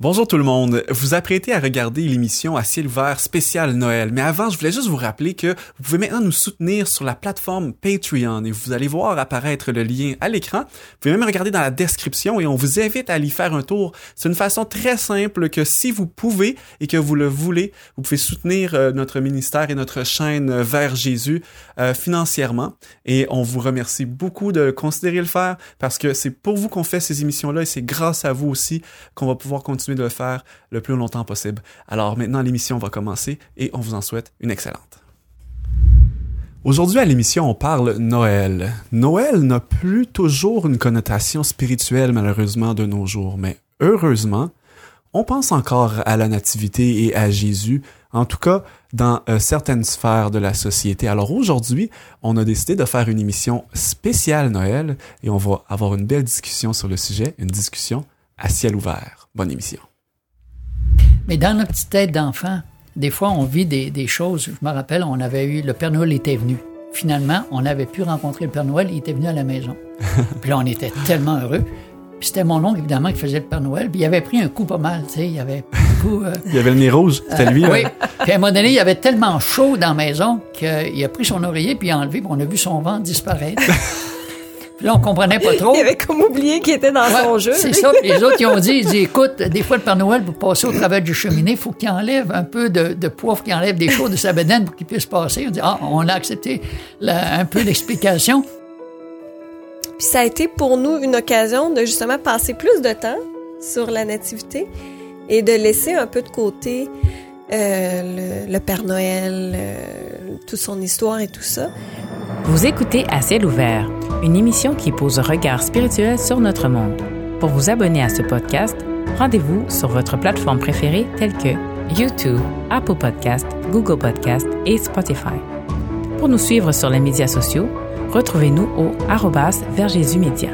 Bonjour tout le monde. Vous apprêtez à regarder l'émission à ciel ouvert spécial Noël. Mais avant, je voulais juste vous rappeler que vous pouvez maintenant nous soutenir sur la plateforme Patreon et vous allez voir apparaître le lien à l'écran. Vous pouvez même regarder dans la description et on vous invite à aller faire un tour. C'est une façon très simple que si vous pouvez et que vous le voulez, vous pouvez soutenir euh, notre ministère et notre chaîne vers Jésus euh, financièrement. Et on vous remercie beaucoup de considérer le faire parce que c'est pour vous qu'on fait ces émissions-là et c'est grâce à vous aussi qu'on va pouvoir continuer de le faire le plus longtemps possible. Alors maintenant, l'émission va commencer et on vous en souhaite une excellente. Aujourd'hui à l'émission, on parle Noël. Noël n'a plus toujours une connotation spirituelle malheureusement de nos jours, mais heureusement, on pense encore à la nativité et à Jésus, en tout cas dans euh, certaines sphères de la société. Alors aujourd'hui, on a décidé de faire une émission spéciale Noël et on va avoir une belle discussion sur le sujet, une discussion à ciel ouvert. Bonne émission. Mais dans notre petite tête d'enfant, des fois, on vit des, des, choses. Je me rappelle, on avait eu, le Père Noël était venu. Finalement, on avait pu rencontrer le Père Noël, il était venu à la maison. puis là, on était tellement heureux. Puis c'était mon oncle, évidemment, qui faisait le Père Noël. Puis il avait pris un coup pas mal, tu sais. Il avait coup, euh, il avait le nez rouge, c'était lui. Euh, oui. Puis à un moment donné, il avait tellement chaud dans la maison qu'il a pris son oreiller, puis il a enlevé, puis on a vu son ventre disparaître. Puis là, on comprenait pas trop. Il avait comme oublié qu'il était dans Ouais, son jeu. C'est ça. Puis les autres, ils ont dit, ils dit, écoute, des fois, le Père Noël, pour passer au travers du cheminée, il faut qu'il enlève un peu de, faut qu'il enlève des choses de sa bedaine pour qu'il puisse passer. On dit, ah, on a accepté la- un peu l'explication. Puis ça a été pour nous une occasion de justement passer plus de temps sur la nativité et de laisser un peu de côté euh, le, le Père Noël, euh, toute son histoire et tout ça. Vous écoutez À ciel ouvert, une émission qui pose un regard spirituel sur notre monde. Pour vous abonner à ce podcast, rendez-vous sur votre plateforme préférée telle que YouTube, Apple Podcast, Google Podcast et Spotify. Pour nous suivre sur les médias sociaux, retrouvez-nous au arrobas Média.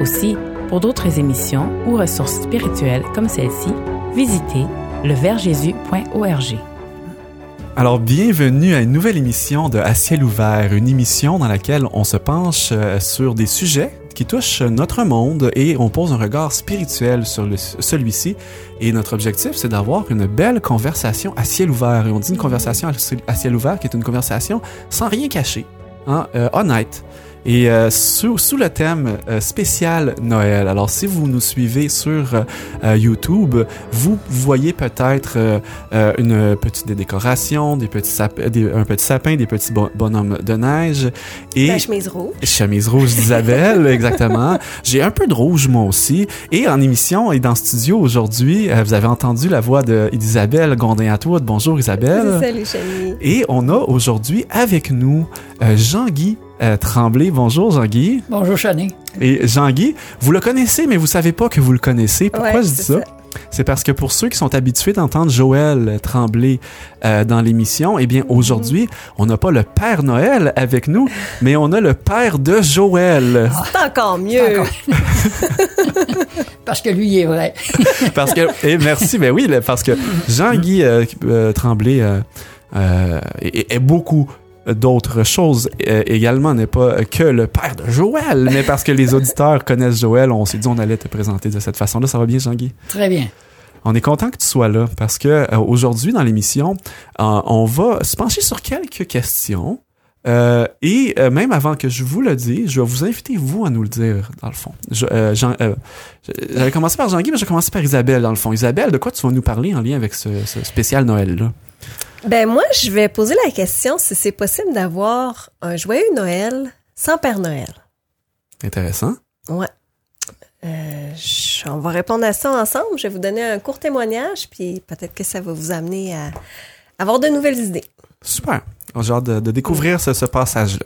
Aussi, pour d'autres émissions ou ressources spirituelles comme celle-ci, visitez leversjésus.org. Alors, bienvenue à une nouvelle émission de À ciel ouvert, une émission dans laquelle on se penche euh, sur des sujets qui touchent notre monde et on pose un regard spirituel sur celui-ci. Et notre objectif, c'est d'avoir une belle conversation à ciel ouvert. Et on dit une conversation à ciel- à ciel ouvert qui est une conversation sans rien cacher, hein, euh, honnête. Et euh, sous, sous le thème euh, spécial Noël. Alors, si vous nous suivez sur euh, euh, YouTube, vous voyez peut-être euh, euh, une petite décoration, des petits sap- des- un petit sapin, des petits bon- bonhommes de neige et La chemise rouge. chemise rouge d'Isabelle, exactement. J'ai un peu de rouge moi aussi. Et en émission et dans le studio aujourd'hui, euh, vous avez entendu la voix d'Isabelle Gondin-Atwood. Bonjour Isabelle. Salut, Chani. Et on a aujourd'hui avec nous euh, Jean-Guy euh, Tremblay. Bonjour Jean-Guy. Bonjour, Chani. Et Jean-Guy, vous le connaissez, mais vous savez pas que vous le connaissez. Pourquoi Ouais, je dis ça? ça? C'est parce que pour ceux qui sont habitués d'entendre Joël Tremblay euh, dans l'émission, eh bien aujourd'hui, on n'a pas le Père Noël avec nous, mais on a le Père de Joël. C'est encore mieux. Encore. Parce que lui, il est vrai. Parce que, et merci, ben oui, parce que Jean-Guy euh, euh, Tremblay euh, euh, est, est beaucoup d'autres choses euh, également n'est pas que le père de Joël mais parce que les auditeurs connaissent Joël on s'est dit on allait te présenter de cette façon là ça va bien Jean-Guy? Très bien. On est content que tu sois là parce que euh, aujourd'hui dans l'émission, euh, on va se pencher sur quelques questions. Euh, et même avant que je vous le dise, je vais vous inviter vous à nous le dire dans le fond. J'avais commencé par Jean-Guy, mais je vais commencer par Isabelle dans le fond. Isabelle, de quoi tu vas nous parler en lien avec ce, ce spécial Noël là Ben moi, je vais poser la question si c'est possible d'avoir un joyeux Noël sans Père Noël. Intéressant. Ouais. Euh, je- on va répondre à ça ensemble. Je vais vous donner un court témoignage, puis peut-être que ça va vous amener à avoir de nouvelles idées. Super. J'ai hâte de, de découvrir ce, ce passage-là.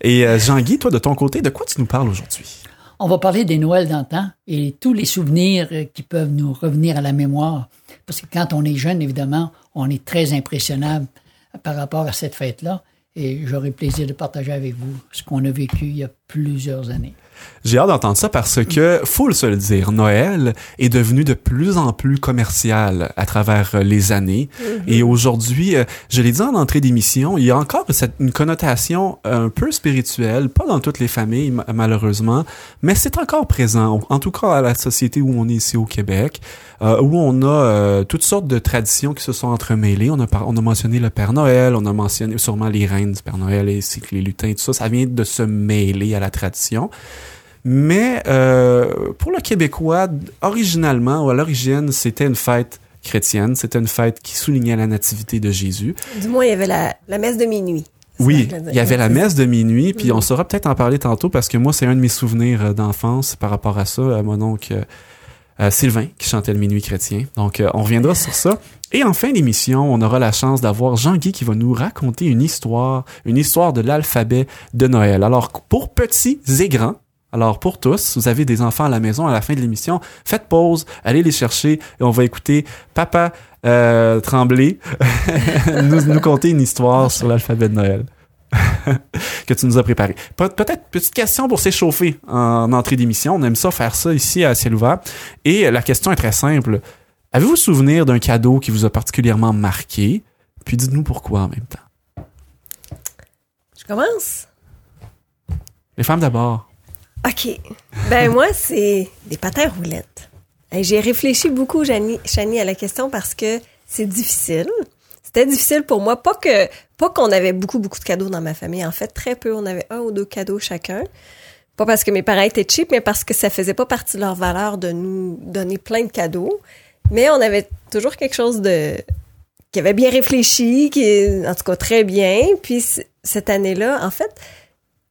Et euh, Jean-Guy, toi de ton côté, de quoi tu nous parles aujourd'hui? On va parler des Noëls d'antan et tous les souvenirs euh, qui peuvent nous revenir à la mémoire. Parce que quand on est jeune, évidemment, on est très impressionnable par rapport à cette fête-là. Et j'aurai plaisir de partager avec vous ce qu'on a vécu il y a plusieurs années. J'ai hâte d'entendre ça parce que, faut le se le dire, Noël est devenu de plus en plus commercial à travers euh, les années. Et aujourd'hui, euh, je l'ai dit en entrée d'émission, il y a encore cette, une connotation un peu spirituelle, pas dans toutes les familles ma- malheureusement, mais c'est encore présent, en tout cas à la société où on est ici au Québec, euh, où on a euh, toutes sortes de traditions qui se sont entremêlées. On a, par- on a mentionné le Père Noël, on a mentionné sûrement les reines du Père Noël et les lutins, tout ça, ça vient de se mêler à la tradition. Mais euh, pour le Québécois, originalement ou à l'origine, c'était une fête chrétienne, c'était une fête qui soulignait la nativité de Jésus. Du moins, il y avait la, la messe de minuit. Oui, il y avait la dire. messe de minuit, puis on saura peut-être en parler tantôt parce que moi, c'est un de mes souvenirs euh, d'enfance par rapport à ça. Euh, mon oncle euh, Sylvain qui chantait le minuit chrétien. Donc, euh, on reviendra sur ça. Et en fin d'émission, on aura la chance d'avoir Jean-Guy qui va nous raconter une histoire, une histoire de l'alphabet de Noël. Alors, pour petits et grands, alors pour tous, vous avez des enfants à la maison à la fin de l'émission, faites pause, allez les chercher et on va écouter Papa euh, Tremblay nous, nous conter une histoire sur l'alphabet de Noël que tu nous as préparé. Pe- Peut-être petite question pour s'échauffer en entrée d'émission. On aime ça faire ça ici à ciel ouvert. Et la question est très simple. Avez-vous souvenir d'un cadeau qui vous a particulièrement marqué? Puis dites-nous pourquoi en même temps. Je commence? Les femmes d'abord. OK. Ben moi, c'est des patins roulettes. Et J'ai réfléchi beaucoup, Chani, à la question parce que c'est difficile. C'était difficile pour moi. Pas que pas qu'on avait beaucoup, beaucoup de cadeaux dans ma famille. En fait, très peu. On avait un ou deux cadeaux chacun. Pas parce que mes parents étaient cheap, mais parce que ça faisait pas partie de leur valeur de nous donner plein de cadeaux. Mais on avait toujours quelque chose de qui avait bien réfléchi, qui en tout cas très bien. Puis cette année-là, en fait,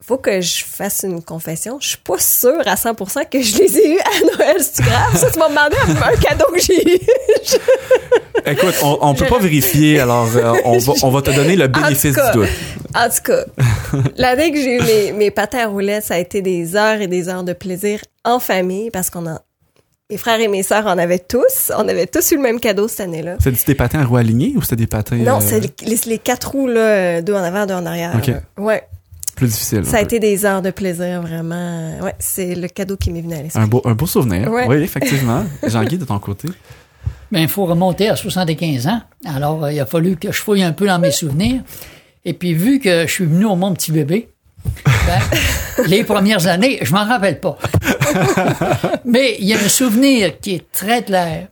faut que je fasse une confession. Je suis pas sûre à 100% que je les ai eus à Noël. C'est grave. Ça, tu m'as demandé un, un cadeau que j'ai eu. Écoute, on, on peut pas vérifier, alors euh, on, va, on va te donner le bénéfice cas, du doute. En tout cas, l'année que j'ai eu mes, mes patins à roulettes, ça a été des heures et des heures de plaisir en famille parce qu'on a mes frères et mes sœurs en avaient tous. On avait tous eu le même cadeau cette année-là. C'était des patins à roues alignées ou c'était des patins Non, euh, c'est les, les quatre roues, là, deux en avant, deux en arrière. Ok. Ouais. Plus? Ça a peu? été des heures de plaisir, vraiment. Ouais, c'est le cadeau qui m'est venu à l'esprit. un beau, un beau souvenir. Ouais. Oui, effectivement. Jean-Guy, de ton côté? Ben, il faut remonter à 75 ans. Alors, euh, il a fallu que je fouille un peu dans mes souvenirs. Et puis, vu que je suis venu au mon petit bébé, ben, les premières années, je m'en rappelle pas. Mais il y a un souvenir qui est très clair.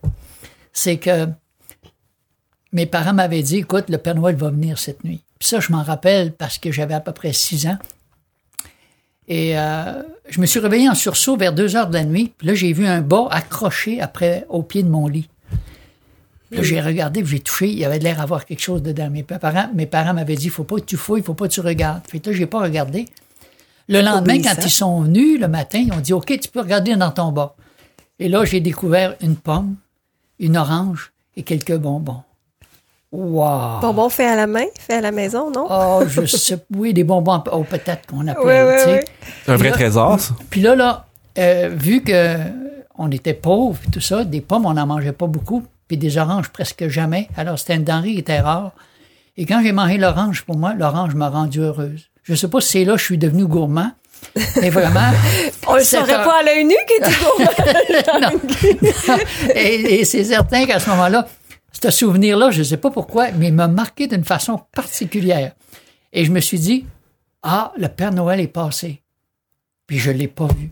C'est que mes parents m'avaient dit, écoute, le Père Noël va venir cette nuit. Puis ça, je m'en rappelle parce que j'avais à peu près six ans. Et euh, je me suis réveillé en sursaut vers deux heures de la nuit. Puis là, j'ai vu un bas accroché après au pied de mon lit. Puis Là, j'ai regardé, j'ai touché, il y avait l'air d'avoir quelque chose dedans. Mes parents, mes parents m'avaient dit, faut pas que tu fouilles, faut pas que tu regardes. Fait que là, j'ai pas regardé. Le lendemain, Obéissant. quand ils sont venus le matin, ils ont dit, OK, tu peux regarder dans ton bas. Et là, j'ai découvert une pomme, une orange et quelques bonbons. Wow! Bonbons faits à la main, faits à la maison, non? Oh, je sais, oui, des bonbons, oh, peut-être qu'on appelle, tu sais. ouais. C'est un vrai Là- trésor, ça. Puis là, là, euh, vu que on était pauvres et tout ça, des pommes, on n'en mangeait pas beaucoup, puis des oranges presque jamais. Alors, c'était une denrée qui était rare. Et quand j'ai mangé l'orange, pour moi, l'orange m'a rendue heureuse. Je sais pas si c'est là que je suis devenu gourmand, mais vraiment. On le c'est saurait un- pas à l'œil nu qui était gourmand. non. et, et c'est certain qu'à ce moment-là, ce souvenir-là, je ne sais pas pourquoi, mais il m'a marqué d'une façon particulière. Et je me suis dit, ah, le Père Noël est passé. Puis je ne l'ai pas vu.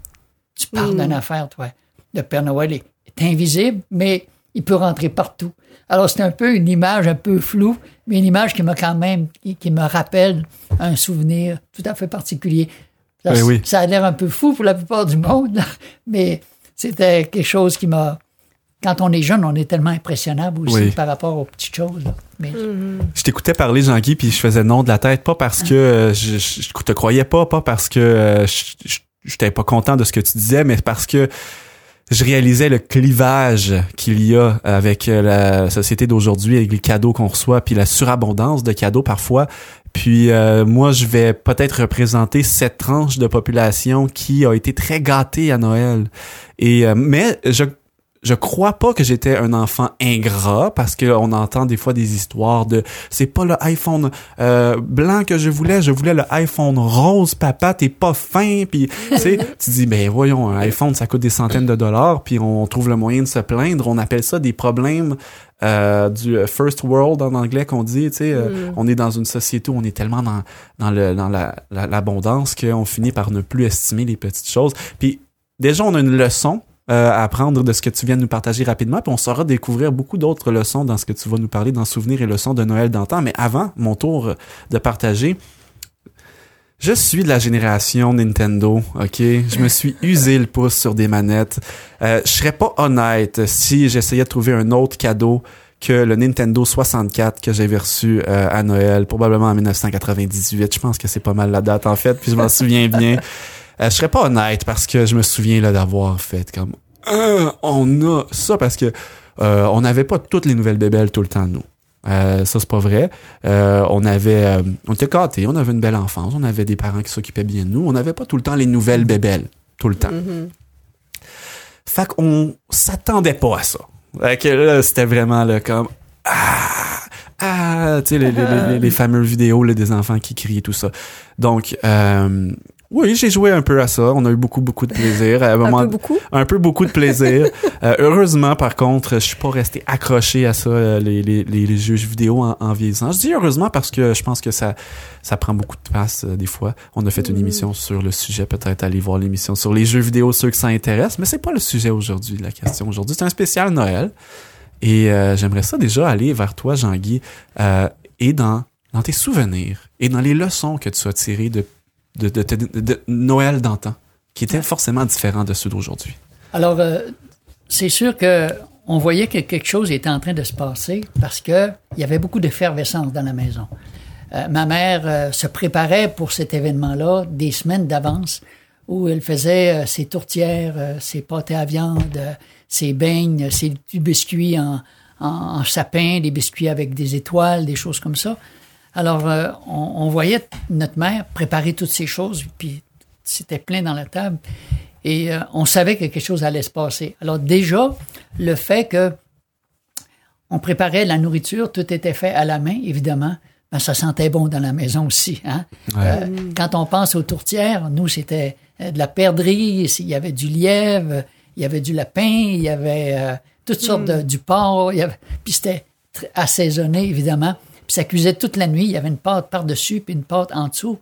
Tu parles d'une affaire, toi. Le Père Noël est, est invisible, mais il peut rentrer partout. Alors, c'est un peu une image un peu floue, mais une image qui m'a quand même, qui, qui me rappelle un souvenir tout à fait particulier. Ça, oui. ça a l'air un peu fou pour la plupart du monde, là, mais c'était quelque chose qui m'a. Quand on est jeune, on est tellement impressionnable aussi Oui. par rapport aux petites choses. là. Mais Je t'écoutais parler, Jean-Guy, puis je faisais non de la tête, pas parce que euh, je, te croyais pas, pas parce que euh, je j'étais pas content de ce que tu disais, mais parce que je réalisais le clivage qu'il y a avec euh, la société d'aujourd'hui, avec les cadeaux qu'on reçoit, puis la surabondance de cadeaux parfois. Puis euh, moi, je vais peut-être représenter cette tranche de population qui a été très gâtée à Noël. Et euh, mais je je crois pas que j'étais un enfant ingrat parce que on entend des fois des histoires de c'est pas le iPhone euh, blanc que je voulais, je voulais le iPhone rose, papa, t'es pas fin, puis tu sais, tu dis ben voyons, un iPhone ça coûte des centaines de dollars, puis on trouve le moyen de se plaindre, on appelle ça des problèmes euh, du first world en anglais qu'on dit, tu sais, euh, on est dans une société où on est tellement dans dans le dans la l'abondance qu'on finit par ne plus estimer les petites choses. Puis déjà on a une leçon euh, apprendre de ce que tu viens de nous partager rapidement, puis on saura découvrir beaucoup d'autres leçons dans ce que tu vas nous parler dans Souvenirs et leçons de Noël d'antan. Mais avant, mon tour de partager, je suis de la génération Nintendo, ok? Je me suis usé le pouce sur des manettes. Euh, je serais pas honnête si j'essayais de trouver un autre cadeau que le Nintendo 64 que j'avais reçu euh, à Noël, probablement en 1998. Je pense que c'est pas mal la date en fait, puis je m'en souviens bien. Euh, je serais pas honnête parce que je me souviens là d'avoir fait comme euh, on a ça parce que euh, on n'avait pas toutes les nouvelles bébelles tout le temps nous. Euh, ça c'est pas vrai. Euh, on avait, euh, on était gâtés, on avait une belle enfance, on avait des parents qui s'occupaient bien de nous. On n'avait pas tout le temps les nouvelles bébelles tout le temps. Mhm. Fait qu'on s'attendait pas à ça. Fait que là, c'était vraiment là, comme ah ah, tu sais les, les, les, les fameuses vidéos là, des enfants qui crient tout ça. Donc euh, oui, j'ai joué un peu à ça. On a eu beaucoup, beaucoup de plaisir. À un, peu beaucoup? un peu beaucoup de plaisir. Euh, heureusement, par contre, je suis pas resté accroché à ça, euh, les, les, les, les jeux vidéo en, en vieillissant. Je dis heureusement parce que je pense que ça, ça prend beaucoup de place euh, des fois. On a fait une Mhm. émission sur le sujet, peut-être aller voir l'émission sur les jeux vidéo, ceux que ça intéresse, mais c'est pas le sujet aujourd'hui, la question aujourd'hui. C'est un spécial Noël. Et euh, j'aimerais ça déjà aller vers toi, Jean-Guy, et dans, dans tes souvenirs et dans les leçons que tu as tirées de, de, Noël d'antan, qui étaient forcément différents de ceux d'aujourd'hui. Alors, euh, c'est sûr que on voyait que quelque chose était en train de se passer parce que il y avait beaucoup d'effervescence dans la maison. Euh, ma mère euh, se préparait pour cet événement-là des semaines d'avance où elle faisait ses tourtières, ses pâtés à viande, ses beignes, ses biscuits en, en sapin, des biscuits avec des étoiles, des choses comme ça. Alors, euh, on, on voyait notre mère préparer toutes ces choses, puis c'était plein dans la table. Et euh, on savait que quelque chose allait se passer. Alors déjà, le fait que on préparait la nourriture, tout était fait à la main, évidemment, ben, ça sentait bon dans la maison aussi. Hein? Euh, quand on pense aux tourtières, nous, c'était de la perdrix, il y avait du lièvre, il y avait du lapin, il y avait euh, toutes sortes de, du porc, il y avait, puis c'était assaisonné, évidemment. Puis ça cuisait toute la nuit, il y avait une pâte par-dessus, puis une pâte en dessous.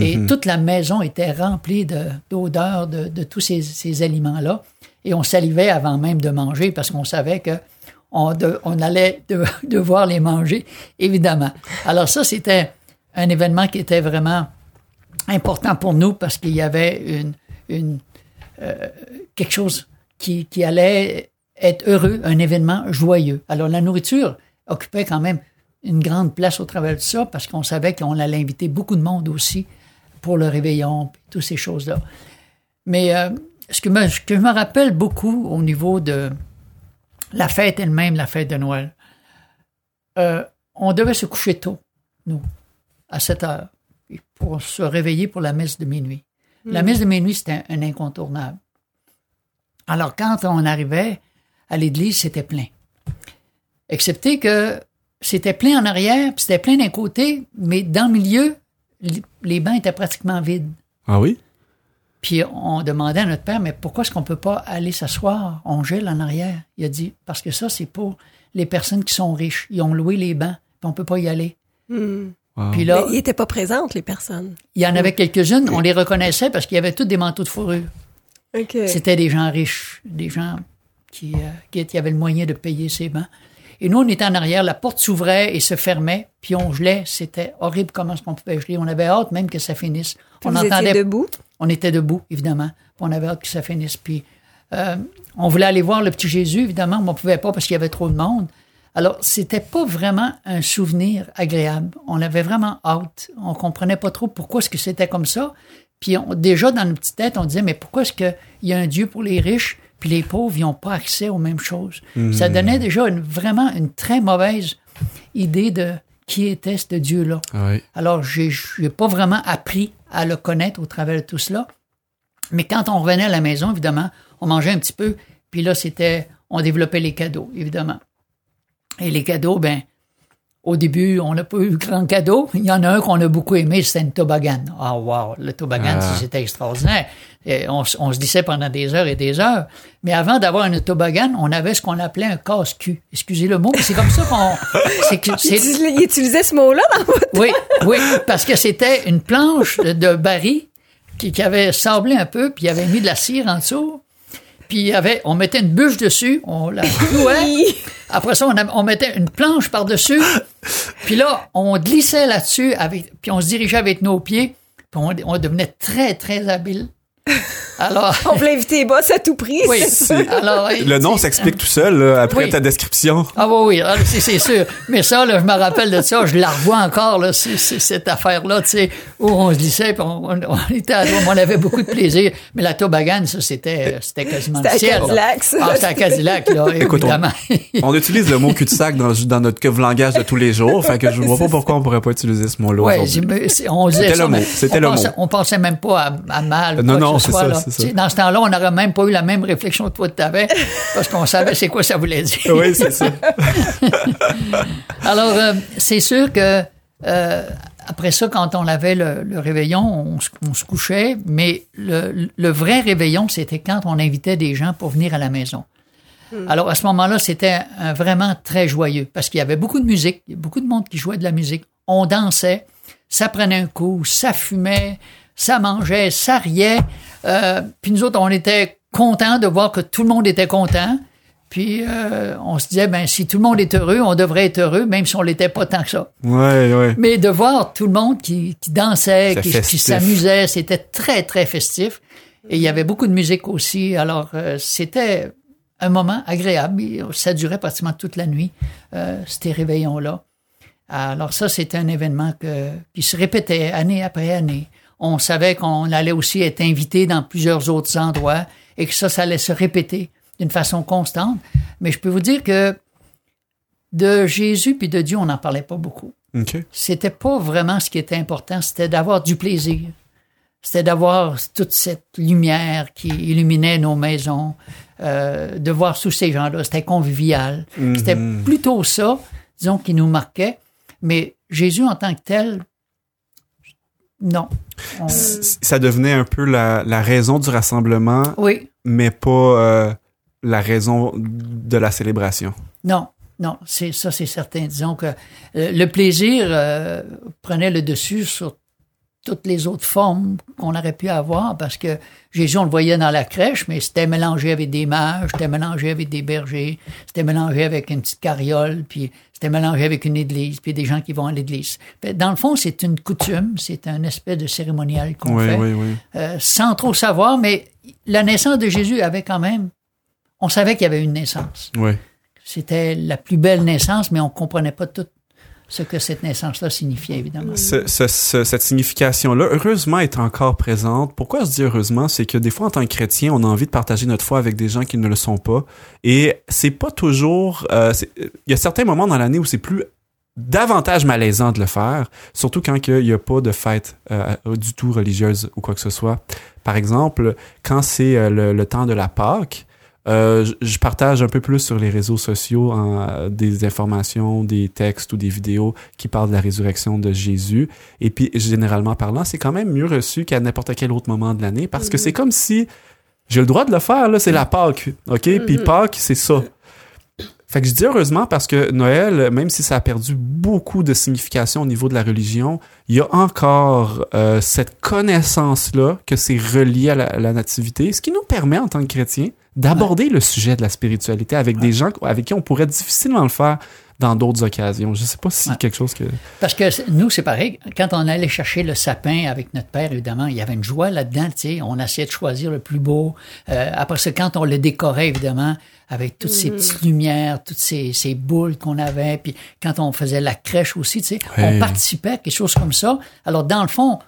Et toute la maison était remplie de- d'odeurs de, de tous ces, ces aliments-là. Et on salivait avant même de manger parce qu'on savait que on, de- on allait de- devoir les manger, évidemment. Alors ça, c'était un événement qui était vraiment important pour nous parce qu'il y avait une, une, euh, quelque chose qui, qui allait être heureux, un événement joyeux. Alors la nourriture occupait quand même une grande place au travers de ça parce qu'on savait qu'on allait inviter beaucoup de monde aussi pour le réveillon, toutes ces choses-là. Mais euh, ce, que me, ce que je me rappelle beaucoup au niveau de la fête elle-même, la fête de Noël, euh, on devait se coucher tôt, nous, à 7 heures, pour se réveiller pour la messe de minuit. La messe de minuit, c'était un, un incontournable. Alors, quand on arrivait à l'église, c'était plein. Excepté que c'était plein en arrière, puis c'était plein d'un côté, mais dans le milieu, li- les bancs étaient pratiquement vides. Ah oui? Puis on demandait à notre père, mais pourquoi est-ce qu'on peut pas aller s'asseoir? On gèle en arrière? Il a dit, parce que ça, c'est pour les personnes qui sont riches. Ils ont loué les bancs, puis on peut pas y aller. Hmm. Wow. Puis Mais ils n'étaient pas présentes, les personnes. il y en avait quelques-unes, on les reconnaissait parce qu'il y avait tous des manteaux de fourrure. OK. C'était des gens riches, des gens qui, euh, qui, qui avaient le moyen de payer ces bancs. Et nous, on était en arrière, la porte s'ouvrait et se fermait, puis on gelait. C'était horrible comment est-ce qu'on pouvait geler. On avait hâte même que ça finisse. Puis on vous étiez entendait debout? on était debout, évidemment. Puis on avait hâte que ça finisse. Puis euh, on voulait aller voir le petit Jésus, évidemment, mais on ne pouvait pas parce qu'il y avait trop de monde. Alors, c'était pas vraiment un souvenir agréable. On avait vraiment hâte. On comprenait pas trop pourquoi est-ce que c'était comme ça. Puis on- déjà, dans nos petites têtes, on disait, mais pourquoi est-ce qu'il y a un Dieu pour les riches, puis les pauvres, ils n'ont pas accès aux mêmes choses? Ça donnait déjà une- vraiment une très mauvaise idée de qui était ce Dieu-là. Oui. Alors, j'ai n'ai pas vraiment appris à le connaître au travers de tout cela. Mais quand on revenait à la maison, évidemment, on mangeait un petit peu. Puis là, c'était, on développait les cadeaux, évidemment. Et les cadeaux, ben, au début, on n'a pas eu grand cadeau. Il y en a un qu'on a beaucoup aimé, c'était une toboggan. Ah, wow, le toboggan, Ah. c'était extraordinaire. Et on, se disait pendant des heures et des heures. Mais avant d'avoir une toboggan, on avait ce qu'on appelait un casse-cul. Excusez le mot, mais c'est comme ça qu'on... c'est que- c'est- Il, il utilisait ce mot-là dans votre... oui, oui, parce que c'était une planche de, de baril qui, qui avait sablé un peu, puis il avait mis de la cire en dessous. Puis il y avait, on mettait une bûche dessus, on la clouait. Après ça, on, a- on mettait une planche par-dessus. Puis là, on glissait là-dessus, avec, puis on se dirigeait avec nos pieds. Puis on, on devenait très, très habile. Alors, On voulait éviter les boss à tout prix. oui. c'est ça. Alors, Le nom s'explique tout seul là, après Oui. ta description. Ah oui, oui, ah, c'est sûr. Mais ça, là, je me rappelle de ça, je la revois encore, là, cette affaire-là, tu sais, où on se glissait, puis on, on- on était à on avait beaucoup de plaisir. Mais la toboggan, ça, c'était c'était quasiment C'était le à ciel. là. Cadillac, ça. Ah, c'était à Cadillac, là, Écoute, on- évidemment. On utilise le mot cul-de-sac dans, dans notre langage de tous les jours, fait que je vois pas pourquoi on pourrait pas utiliser ce mot-là Ouais, on disait C'était le mot, c'était on le pensait, mot. On pensait même pas à, à mal. Non, quoi non, c'est ça, ça. Dans ce temps-là, on n'aurait même pas eu la même réflexion que toi tu avais, parce qu'on savait c'est quoi ça voulait dire. Oui, c'est ça. Alors, euh, c'est sûr que euh, après ça, quand on avait le, le réveillon, on, se- on se couchait, mais le, le vrai réveillon, c'était quand on invitait des gens pour venir à la maison. Alors, à ce moment-là, c'était vraiment très joyeux parce qu'il y avait beaucoup de musique, beaucoup de monde qui jouait de la musique. On dansait, ça prenait un coup, ça fumait, ça mangeait, ça riait. Euh, puis nous autres, on était contents de voir que tout le monde était content. Puis euh, on se disait, ben si tout le monde est heureux, on devrait être heureux, même si on l'était pas tant que ça. Ouais, ouais. Mais de voir tout le monde qui, qui dansait, qui, s'amusait, c'était très, très festif. Et il y avait beaucoup de musique aussi. Alors, euh, c'était un moment agréable. Ça durait pratiquement toute la nuit, euh, ces réveillons-là. Alors ça, c'était un événement que, qui se répétait année après année. On savait qu'on allait aussi être invité dans plusieurs autres endroits et que ça, ça allait se répéter d'une façon constante. Mais je peux vous dire que de Jésus puis de Dieu, on n'en parlait pas beaucoup OK. c'était pas vraiment ce qui était important, c'était d'avoir du plaisir. C'était d'avoir toute cette lumière qui illuminait nos maisons, euh, de voir tous ces gens-là. C'était convivial. C'était plutôt ça, disons, qui nous marquait. Mais Jésus en tant que tel, non. On- Ça devenait un peu la, la raison du rassemblement, oui, mais pas euh, la raison de la célébration. non, non, c'est ça, c'est certain. Disons que euh, le plaisir euh, prenait le dessus sur toutes les autres formes qu'on aurait pu avoir parce que Jésus, on le voyait dans la crèche, mais c'était mélangé avec des mages, c'était mélangé avec des bergers, c'était mélangé avec une petite carriole, puis c'était mélangé avec une église, puis des gens qui vont à l'église. Dans le fond, c'est une coutume, c'est un espèce de cérémonial qu'on Oui, fait, oui, oui. euh, sans trop savoir, mais la naissance de Jésus avait quand même, on savait qu'il y avait une naissance. Oui. C'était la plus belle naissance, mais on comprenait pas tout ce que cette naissance-là signifiait, évidemment. Ce- ce- ce- cette signification-là, heureusement, est encore présente. Pourquoi je dis heureusement, c'est que des fois, en tant que chrétien, on a envie de partager notre foi avec des gens qui ne le sont pas, et c'est pas toujours. euh, Il y a certains moments dans l'année où c'est plus davantage malaisant de le faire, surtout quand il n'y a pas de fête euh, du tout religieuse ou quoi que ce soit. Par exemple, quand c'est euh, le temps de la Pâque, euh, je- partage un peu plus sur les réseaux sociaux en, des informations, des textes ou des vidéos qui parlent de la résurrection de Jésus. Et puis, généralement parlant, c'est quand même mieux reçu qu'à n'importe quel autre moment de l'année parce que c'est comme si j'ai le droit de le faire, là, c'est la Pâque, OK? Puis Pâques, c'est ça. Fait que je dis heureusement parce que Noël, même si ça a perdu beaucoup de signification au niveau de la religion, il y a encore euh, cette connaissance-là que c'est relié à la, à la nativité, ce qui nous permet en tant que chrétiens d'aborder le sujet de la spiritualité avec des gens avec qui on pourrait difficilement le faire dans d'autres occasions. Je sais pas si Ouais. quelque chose que... Parce que nous, c'est pareil. Quand on allait chercher le sapin avec notre père, évidemment, il y avait une joie là-dedans. Tu sais, on essayait de choisir le plus beau. Euh, après ça, quand on le décorait, évidemment, avec toutes ces petites lumières, toutes ces, ces boules qu'on avait, puis quand on faisait la crèche aussi, tu sais, Ouais. on participait à quelque chose comme ça. Alors, dans le fond,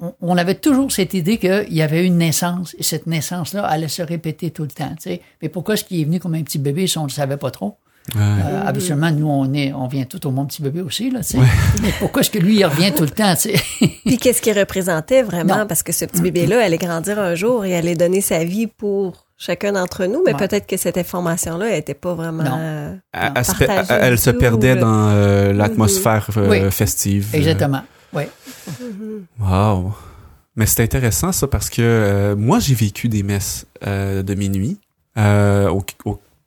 on, on avait toujours cette idée qu'il y avait une naissance, et cette naissance-là allait se répéter tout le temps. Tu sais. Mais pourquoi est-ce qu'il est venu comme un petit bébé si on ne le savait pas trop? Euh, habituellement, nous, on est, on vient tout au monde petit bébé aussi, là, tu sais. Mais pourquoi est-ce que lui, il revient tout le temps, tu sais? Puis qu'est-ce qu'il représentait vraiment? Non. Parce que ce petit bébé-là allait grandir un jour et allait donner sa vie pour chacun d'entre nous, mais peut-être que cette information-là n'était pas vraiment euh, elle, elle, se perdait dans euh, l'atmosphère mhm. festive. Exactement, oui. Wow. Mais c'est intéressant ça parce que moi j'ai vécu des messes de minuit. au,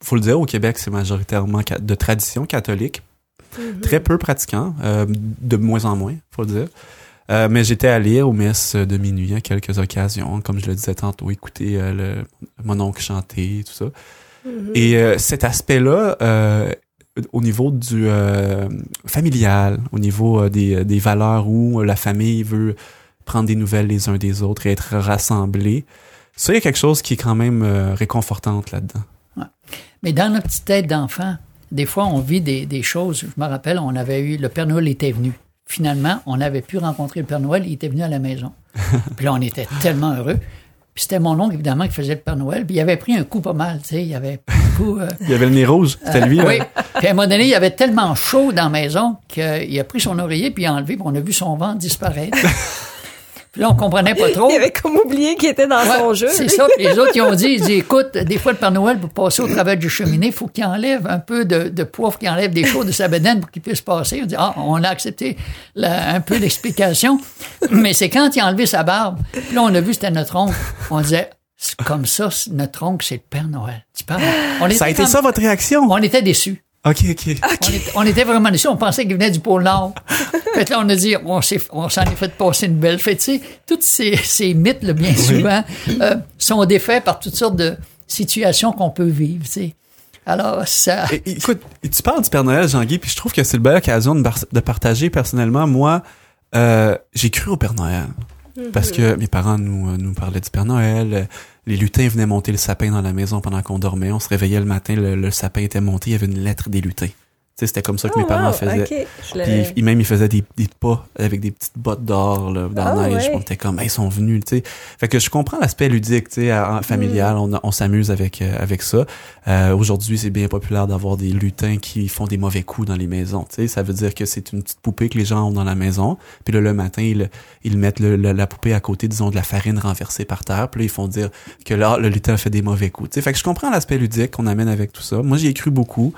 faut le dire, au Québec, c'est majoritairement de tradition catholique. Mhm. Très peu pratiquant, euh, de moins en moins, faut le dire. Euh, mais j'étais allé aux messes de minuit à quelques occasions, comme je le disais tantôt, écouter euh, le, mon oncle chanter, tout ça. Mhm. Et cet aspect-là, au niveau du familial, au niveau des, des, valeurs où la famille veut prendre des nouvelles les uns des autres et être rassemblés, ça, il y a quelque chose qui est quand même réconfortante là-dedans. Mais dans notre petite tête d'enfant, des fois, on vit des, des, choses. Je me rappelle, on avait eu, le Père Noël était venu. Finalement, on avait pu rencontrer le Père Noël, il était venu à la maison. puis là, on était tellement heureux. Puis c'était mon oncle, évidemment, qui faisait le Père Noël. Puis il avait pris un coup pas mal, tu sais. Il avait un coup. Euh, il avait le nez rouge, c'était lui. oui. Puis à un moment donné, il avait tellement chaud dans la maison qu'il a pris son oreiller, puis il a enlevé, puis on a vu son ventre disparaître. Puis là, on comprenait pas trop. il avait comme oublié qu'il était dans son jeu. C'est ça. Puis les autres, ils ont dit, ils dit, écoute, des fois, le Père Noël, pour passer au travers du cheminée, il faut qu'il enlève un peu de, de poivre, qu'il enlève des choses de sa bedaine pour qu'il puisse passer. On dit, ah, on a accepté un peu l'explication. Mais c'est quand il a enlevé sa barbe. Puis là, on a vu, c'était notre oncle. On disait, comme ça, notre oncle, c'est le Père Noël. Tu parles? ça a été ça, votre réaction? On était déçus. OK, OK. On, était, vraiment déçus. On pensait qu'il venait du pôle Nord. fait là, on a dit, on s'en est, fait passer une belle fête. Tu sais, tous ces, ces mythes, là, bien souvent, euh, sont défaits par toutes sortes de situations qu'on peut vivre. Tu sais. Alors, ça. écoute, tu parles du Père Noël, Jean-Guy, puis je trouve que c'est une belle occasion de, de partager personnellement. Moi, euh, j'ai cru au Père Noël. Parce que mes parents nous, euh, nous parlaient du Père Noël. Les lutins venaient monter le sapin dans la maison pendant qu'on dormait. On se réveillait le matin, le, sapin était monté, il y avait une lettre des lutins c'était comme ça que mes oh, parents faisaient. Puis même ils faisaient des, des, pas avec des petites bottes d'or dans la ah, neige. On était comme, ils sont venus, tu sais. Fait que je comprends l'aspect ludique, tu sais, familial. Mm. On, on s'amuse avec euh, avec ça. Euh, Aujourd'hui, c'est bien populaire d'avoir des lutins qui font des mauvais coups dans les maisons. Tu sais, ça veut dire que c'est une petite poupée que les gens ont dans la maison. Puis là, le matin, ils, ils mettent le, la poupée à côté, disons, de la farine renversée par terre. Puis là, ils font dire que là, le lutin a fait des mauvais coups. Tu sais, fait que je comprends l'aspect ludique qu'on amène avec tout ça. Moi, j'y ai cru beaucoup.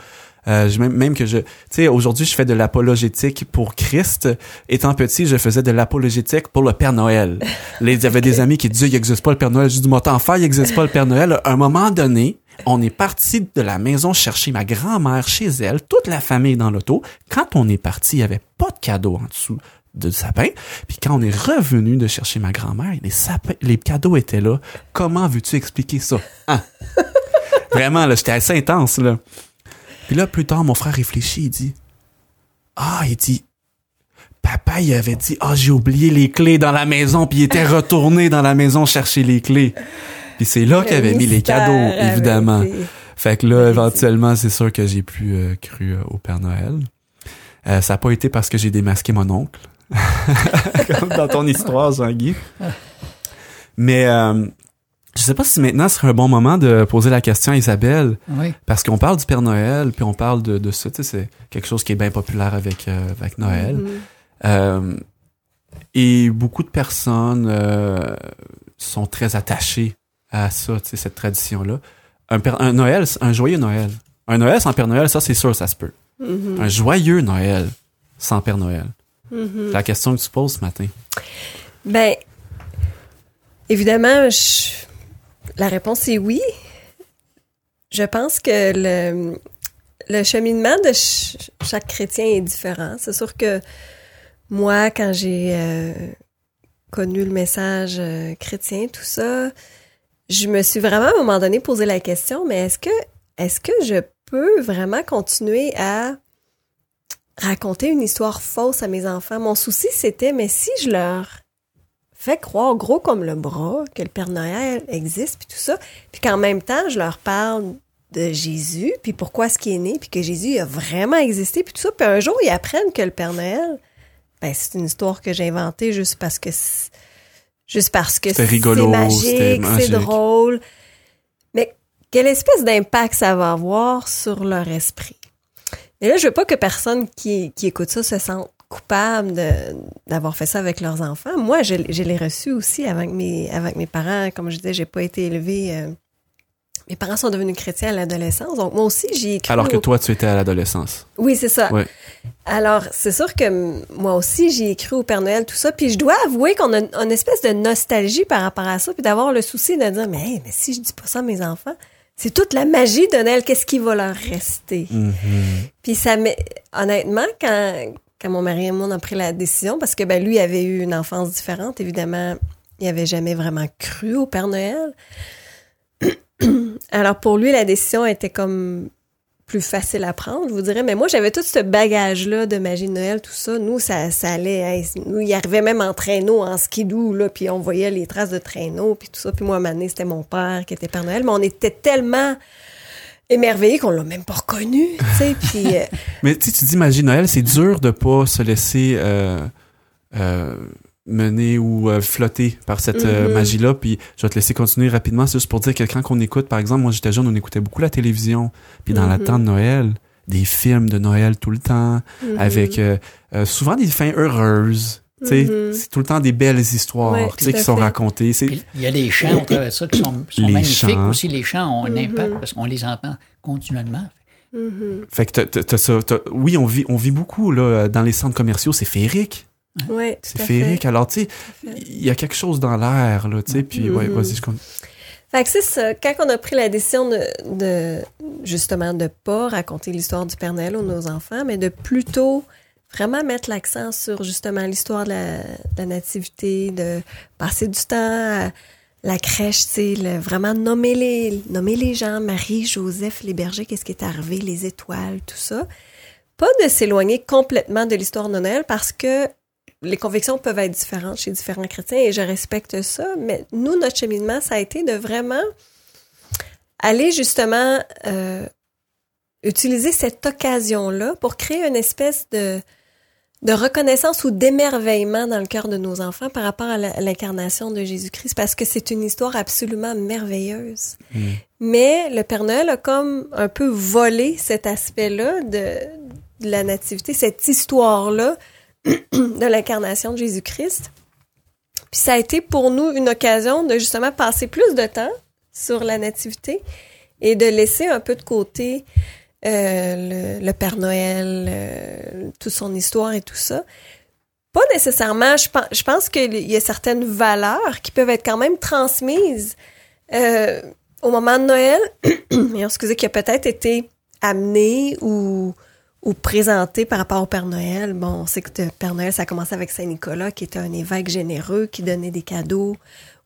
Euh, même, même que je, tu sais, aujourd'hui, je fais de l'apologétique pour Christ. Étant petit, je faisais de l'apologétique pour le Père Noël. Il y avait des amis qui disaient, il n'existe pas le Père Noël. Je dis, moi, t'en fais, il n'existe pas le Père Noël. À un moment donné, on est parti de la maison chercher ma grand-mère chez elle, toute la famille dans l'auto. Quand on est parti, il y avait pas de cadeau en dessous de sapin. Puis quand on est revenu de chercher ma grand-mère, les sapins, les cadeaux étaient là. Comment veux-tu expliquer ça? Hein? Vraiment, là, j'étais assez intense, là. Puis là, plus tard, mon frère réfléchit, il dit, ah, il dit, papa, il avait dit, ah, j'ai oublié les clés dans la maison, puis il était retourné dans la maison chercher les clés. Puis c'est là qu'il avait mis les cadeaux, évidemment. Fait que là, éventuellement, c'est sûr que j'ai plus euh, cru euh, au Père Noël. Euh, ça n'a pas été parce que j'ai démasqué mon oncle. Comme dans ton histoire, Jean-Guy. Mais je sais pas si maintenant serait un bon moment de poser la question à Isabelle. Oui. Parce qu'on parle du Père Noël, puis on parle de, de ça. Tu sais, c'est quelque chose qui est bien populaire avec, euh, avec Noël. Mm-hmm. euh, et beaucoup de personnes euh, sont très attachées à ça, tu sais, cette tradition-là. Un, un Noël, un joyeux Noël. Un Noël sans Père Noël, ça, c'est sûr, ça se peut. Mm-hmm. Un joyeux Noël sans Père Noël. Mm-hmm. C'est la question que tu poses ce matin. Ben, évidemment, je la réponse est oui. Je pense que le, le cheminement de chaque chrétien est différent. C'est sûr que moi, quand j'ai euh, connu le message euh, chrétien, tout ça, je me suis vraiment à un moment donné posé la question, mais est-ce que est-ce que je peux vraiment continuer à raconter une histoire fausse à mes enfants? Mon souci, c'était, mais si je leur fait croire gros comme le bras que le Père Noël existe, puis tout ça, puis qu'en même temps, je leur parle de Jésus, puis pourquoi est-ce qu'il est né, puis que Jésus a vraiment existé, puis tout ça, puis un jour, ils apprennent que le Père Noël, ben, c'est une histoire que j'ai inventée juste parce que juste parce que c'est magique, c'est drôle. Mais quelle espèce d'impact ça va avoir sur leur esprit? Et là, je veux pas que personne qui, qui écoute ça se sente coupables d'avoir fait ça avec leurs enfants. Moi, je, je l'ai reçu aussi avec mes, avec mes parents. Comme je disais, j'ai pas été élevée euh, Mes parents sont devenus chrétiens à l'adolescence, donc moi aussi j'ai cru. Alors que au- toi, tu étais à l'adolescence. Oui, c'est ça. Ouais. Alors, c'est sûr que moi aussi, j'y ai cru au Père Noël, tout ça. Puis je dois avouer qu'on a une, espèce de nostalgie par rapport à ça, puis d'avoir le souci de dire, mais, hey, mais si je dis pas ça à mes enfants, c'est toute la magie de Noël, qu'est-ce qui va leur rester? Mhm. Puis ça m'est... Honnêtement, quand, mon mari et moi, on a pris la décision, parce que ben, lui avait eu une enfance différente, évidemment, il avait jamais vraiment cru au Père Noël. Alors pour lui, la décision était comme plus facile à prendre, je vous dirais. Mais moi, j'avais tout ce bagage-là de magie de Noël, tout ça. Nous, ça, ça allait... hey, nous, il arrivait même en traîneau, en skidoo, là, puis on voyait les traces de traîneau, puis tout ça. Puis moi, à c'était mon père qui était Père Noël. Mais on était tellement émerveillés qu'on l'a même pas reconnu, tu sais. Puis... euh, Mais tu tu dis magie Noël, c'est dur de pas se laisser euh, euh, mener ou euh, flotter par cette Mhm. magie-là. Puis je vais te laisser continuer rapidement. C'est juste pour dire que quand on écoute, par exemple, moi j'étais jeune, on écoutait beaucoup la télévision. Puis dans la temps de Noël, des films de Noël tout le temps, Mhm. avec souvent des fins heureuses. Mhm. c'est tout le temps des belles histoires Ouais, qui sont fait. racontées. Il y a des chants au travers de ça qui sont, sont Les magnifiques chants. aussi. Les chants ont un impact parce qu'on les entend continuellement. Mhm. fait que t'as- Oui, on vit, on vit beaucoup là dans les centres commerciaux. C'est féerique. Ouais, C'est féerique. fait. Alors, tu sais, il y a quelque chose dans l'air, là, tu sais, puis, ouais, vas-y, je compte. Fait que c'est ça. Quand on a pris la décision de, de justement de pas raconter l'histoire du Père Noël aux nos enfants, mais de plutôt vraiment mettre l'accent sur justement l'histoire de la, de la nativité, de passer du temps à la crèche, le- vraiment nommer les, nommer les gens, Marie, Joseph, les bergers, qu'est-ce qui est arrivé, les étoiles, tout ça. Pas de s'éloigner complètement de l'histoire de Noël parce que les convictions peuvent être différentes chez différents chrétiens et je respecte ça, mais nous, notre cheminement, ça a été de vraiment aller justement euh, utiliser cette occasion-là pour créer une espèce de, de reconnaissance ou d'émerveillement dans le cœur de nos enfants par rapport à l'incarnation de Jésus-Christ, parce que c'est une histoire absolument merveilleuse. Mm. Mais le Père Noël a comme un peu volé cet aspect-là de, de la nativité, cette histoire-là de l'incarnation de Jésus-Christ. Puis ça a été pour nous une occasion de justement passer plus de temps sur la nativité et de laisser un peu de côté euh, le, Père Noël, euh, toute son histoire et tout ça. Pas nécessairement, je pense, je pense qu'il y a certaines valeurs qui peuvent être quand même transmises euh, au moment de Noël, et excusez, qui a peut-être été amené ou, ou présenté par rapport au Père Noël. Bon, on sait que Père Noël, ça a commencé avec Saint Nicolas, qui était un évêque généreux, qui donnait des cadeaux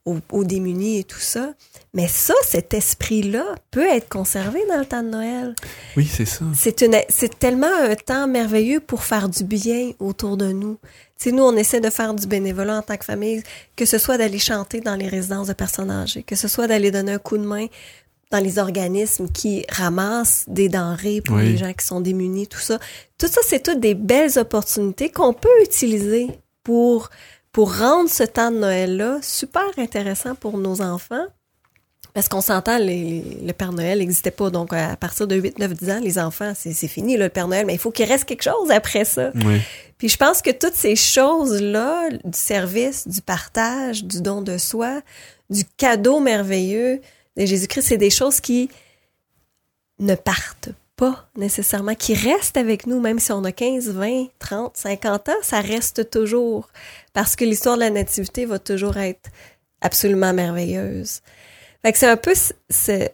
aux, aux démunis et tout ça. Mais ça, cet esprit-là peut être conservé dans le temps de Noël. Oui, c'est ça. C'est tellement un temps merveilleux pour faire du bien autour de nous. Tu sais, nous, on essaie de faire du bénévolat en tant que famille, que ce soit d'aller chanter dans les résidences de personnes âgées, que ce soit d'aller donner un coup de main dans les organismes qui ramassent des denrées pour Oui. les gens qui sont démunis, tout ça. Tout ça, c'est toutes des belles opportunités qu'on peut utiliser pour, pour rendre ce temps de Noël-là super intéressant pour nos enfants. Parce qu'on s'entend, le Père Noël n'existait pas. Donc, à partir de 8, 9, 10 ans, les enfants, c'est c'est fini, là, le Père Noël. Mais il faut qu'il reste quelque chose après ça. Oui. Puis je pense que toutes ces choses-là, du service, du partage, du don de soi, du cadeau merveilleux de Jésus-Christ, c'est des choses qui ne partent pas nécessairement, qui restent avec nous, même si on a 15, 20, 30, 50 ans, ça reste toujours. Parce que l'histoire de la nativité va toujours être absolument merveilleuse. Fait que c'est un peu ce,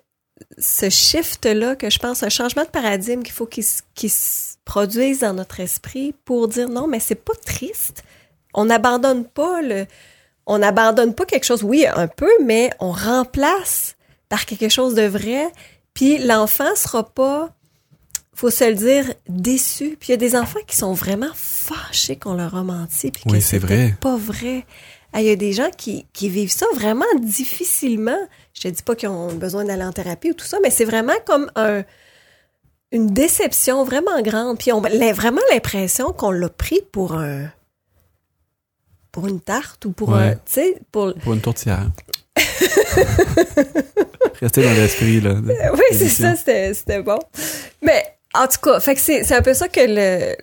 ce, shift-là que je pense, un changement de paradigme qu'il faut qu'il qu'il se produise dans notre esprit pour dire non, mais c'est pas triste. On n'abandonne pas le, on n'abandonne pas quelque chose, oui, un peu, mais on remplace par quelque chose de vrai. Puis l'enfant sera pas, faut se le dire, déçu. Puis il y a des enfants qui sont vraiment fâchés qu'on leur a menti. Puis Oui, c'est vrai. pas vrai. Ah, Il y a des gens qui, qui vivent ça vraiment difficilement. Je te dis pas qu'ils ont besoin d'aller en thérapie ou tout ça, mais c'est vraiment comme un, une déception vraiment grande. Puis on a vraiment l'impression qu'on l'a pris pour un pour une tarte ou pour Ouais. un, tu sais, pour Pour une tourtière. Restez dans l'esprit, là. de- Oui, c'est ça, c'était c'était bon. Mais en tout cas, fait c'est c'est un peu ça que le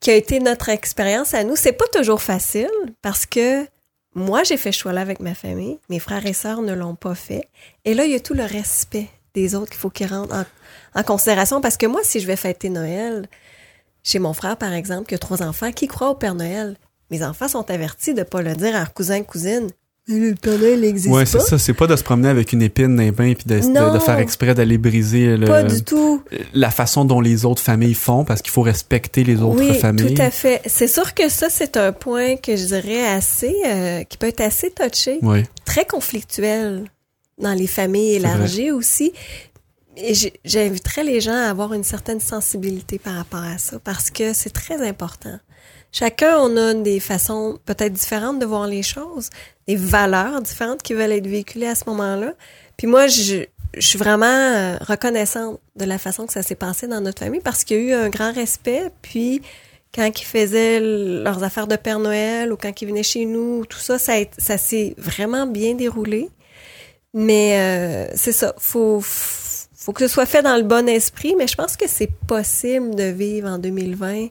qui a été notre expérience à nous. C'est pas toujours facile parce que moi, j'ai fait ce choix-là avec ma famille. Mes frères et sœurs ne l'ont pas fait. Et là, il y a tout le respect des autres qu'il faut qu'ils rentrent en, en considération. Parce que moi, si je vais fêter Noël, chez mon frère, par exemple, qui a trois enfants, qui croient au Père Noël, mes enfants sont avertis de pas le dire à leurs cousins cousines. Le Ouais, c'est ça. C'est pas de se promener avec une épine dans les bains puis de, de- faire exprès d'aller briser le, Pas du tout. la façon dont les autres familles font parce qu'il faut respecter les autres oui, familles. tout à fait. C'est sûr que ça, c'est un point que je dirais assez, euh, qui peut être assez touché, Oui. très conflictuel dans les familles élargies aussi. Et j'inviterais les gens à avoir une certaine sensibilité par rapport à ça, parce que c'est très important. Chacun, on a des façons peut-être différentes de voir les choses, des valeurs différentes qui veulent être véhiculées à ce moment-là. Puis moi, je, je suis vraiment euh, reconnaissante de la façon que ça s'est passé dans notre famille parce qu'il y a eu un grand respect. Puis quand ils faisaient leurs affaires de Père Noël ou quand ils venaient chez nous, tout ça, ça, ça s'est vraiment bien déroulé. Mais euh, c'est ça, faut faut que ce soit fait dans le bon esprit, mais je pense que c'est possible de vivre en 2020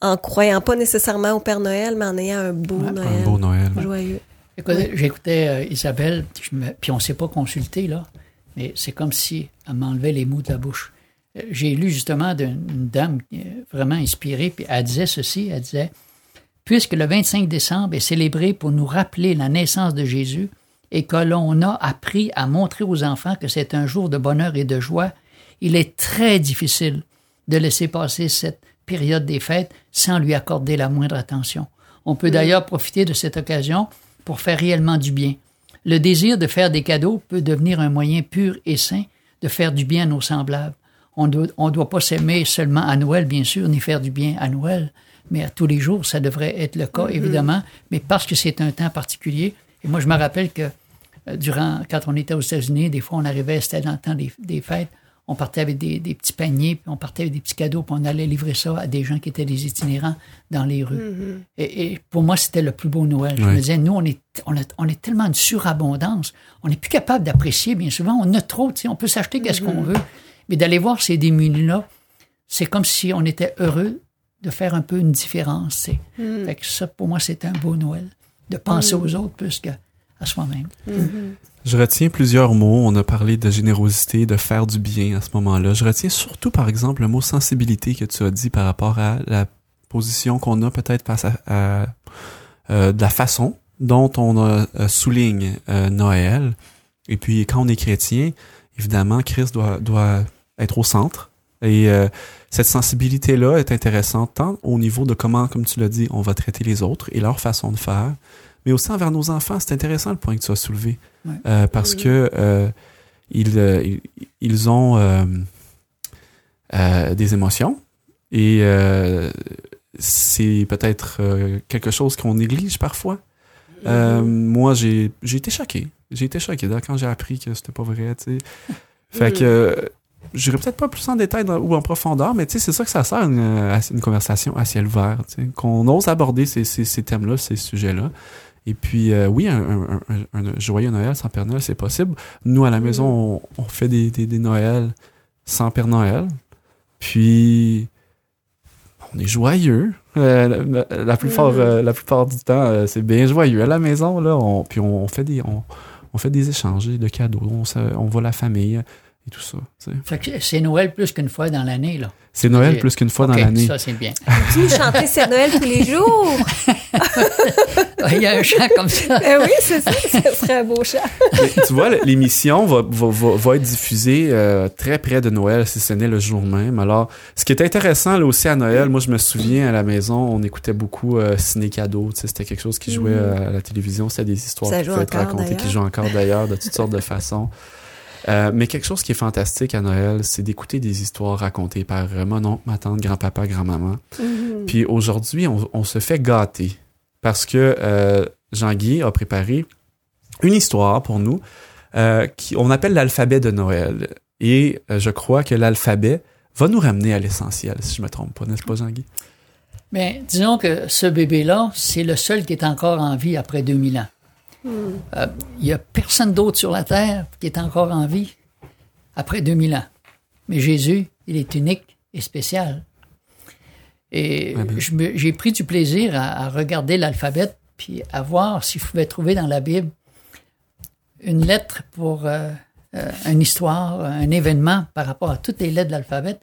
en croyant pas nécessairement au Père Noël, mais en ayant un beau Ouais, Noël. Un beau Noël. Joyeux. Écoutez, J'écoutais euh, Isabelle, je me- puis on ne s'est pas consulté, là, mais c'est comme si elle m'enlevait les mots de la bouche. Euh, J'ai lu justement d'une une dame vraiment inspirée, puis elle disait ceci, elle disait, Puisque le 25 décembre est célébré pour nous rappeler la naissance de Jésus et que l'on a appris à montrer aux enfants que c'est un jour de bonheur et de joie, il est très difficile de laisser passer cette période des fêtes sans lui accorder la moindre attention. On peut d'ailleurs profiter de cette occasion pour faire réellement du bien. Le désir de faire des cadeaux peut devenir un moyen pur et sain de faire du bien à nos semblables. On ne doit, on doit pas s'aimer seulement à Noël, bien sûr, ni faire du bien à Noël, mais à tous les jours, ça devrait être le cas, évidemment, mais parce que c'est un temps particulier. Et moi, je me rappelle que euh, durant, quand on était aux États-Unis, des fois, on arrivait, c'était dans le temps des, des fêtes, on partait avec des, des petits paniers, puis on partait avec des petits cadeaux, puis on allait livrer ça à des gens qui étaient des itinérants dans les rues. et, et pour moi, c'était le plus beau Noël. Je me disais, nous, on est, on, a, on est tellement une surabondance, on n'est plus capable d'apprécier, bien souvent, on a trop, tu sais, on peut s'acheter qu'est-ce qu'on veut, mais d'aller voir ces démunis-là, c'est comme si on était heureux de faire un peu une différence. tu sais. Fait que ça, pour moi, c'est un beau Noël, de penser aux autres plus qu'à à soi-même. Je retiens plusieurs mots. On a parlé de générosité, de faire du bien à ce moment-là. Je retiens surtout, par exemple, le mot sensibilité que tu as dit par rapport à la position qu'on a peut-être face à, euh, de la façon dont on euh, souligne euh, Noël. Et puis, quand on est chrétien, évidemment, Christ doit, doit être au centre. Et euh, cette sensibilité-là est intéressante tant au niveau de comment, comme tu l'as dit, on va traiter les autres et leur façon de faire, mais aussi envers nos enfants. C'est intéressant le point que tu as soulevé. Ouais. Euh, parce Oui. que euh, ils, euh, ils, ils ont euh, euh, des émotions et euh, c'est peut-être euh, quelque chose qu'on néglige parfois. Euh, moi, j'ai j'ai été choqué. J'ai été choqué là, quand j'ai appris que c'était pas vrai, tu sais. Fait que euh, j'irai peut-être pas plus en détail dans- ou en profondeur, mais tu sais, c'est ça que ça sert une, à- une conversation à ciel ouvert, qu'on ose aborder ces, ces, ces thèmes-là, ces sujets-là. Et puis, euh, oui, un, un, un- un joyeux Noël sans Père Noël, c'est possible. Nous, à la maison, on, on fait des, des, des Noëls sans Père Noël. Puis, on est joyeux. Euh, la, la plupart, euh, la plupart du temps, c'est bien joyeux à la maison. Là, on, puis on, fait des, on, on fait des échanges de cadeaux. On voit la famille et tout ça. tu sais. Fait que c'est Noël plus qu'une fois dans l'année, là. C'est Noël plus qu'une fois dans l'année. Ça, c'est bien. Tu nous chanter c'est Noël tous les jours. Il y a un chant comme ça. Ben oui, c'est ça. Ce serait un beau chat. Mais tu vois, l'émission va, va, va, va être diffusée euh, très près de Noël, si ce n'est le jour même. Alors, ce qui est intéressant là aussi à Noël, moi je me souviens à la maison, on écoutait beaucoup euh, Ciné Cadeau. Tu sais, c'était quelque chose qui jouait euh, à la télévision. C'était des histoires Ça qui pouvaient être racontées, qui jouent encore d'ailleurs de toutes sortes de façons. Euh, mais quelque chose qui est fantastique à Noël, c'est d'écouter des histoires racontées par euh, mon oncle, ma tante, grand-papa, grand-maman. Mhm. Puis aujourd'hui, on, on se fait gâter parce que euh, Jean-Guy a préparé une histoire pour nous euh, qui on appelle l'alphabet de Noël. Et euh, je crois que l'alphabet va nous ramener à l'essentiel, si je me trompe pas, n'est-ce pas, Jean-Guy? Mais disons que ce bébé-là, c'est le seul qui est encore en vie après 2000 ans. Euh, Il n'y a personne d'autre sur la Terre qui est encore en vie après 2000 ans. Mais Jésus, il est unique et spécial. Et ben. j'ai pris du plaisir à, à regarder l'alphabet puis à voir si je pouvais trouver dans la Bible une lettre pour euh, euh, une histoire, un événement par rapport à toutes les lettres de l'alphabet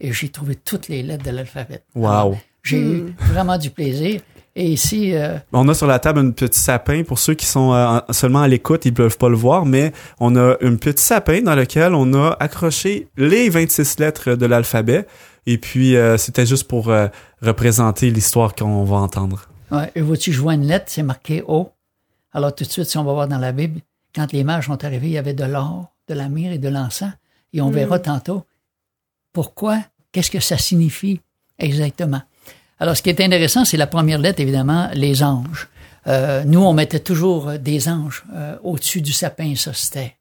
et j'ai trouvé toutes les lettres de l'alphabet. Wow. J'ai eu vraiment du plaisir. Et ici, euh, On a sur la table un petit sapin. Pour ceux qui sont euh, seulement à l'écoute, ils peuvent pas le voir, mais on a un petit sapin dans lequel on a accroché les 26 lettres de l'alphabet. Et puis, euh, c'était juste pour euh, représenter l'histoire qu'on va entendre. ouais, et vois-tu, je vois une lettre, c'est marqué O. Alors tout de suite, si on va voir dans la Bible, quand les mages sont arrivés, il y avait de l'or, de la myrrhe et de l'encens. Et on verra tantôt pourquoi, qu'est-ce que ça signifie exactement. Alors, ce qui est intéressant, c'est la première lettre, évidemment, les anges. Euh, nous, on mettait toujours des anges euh, au-dessus du sapin. Ça, c'était,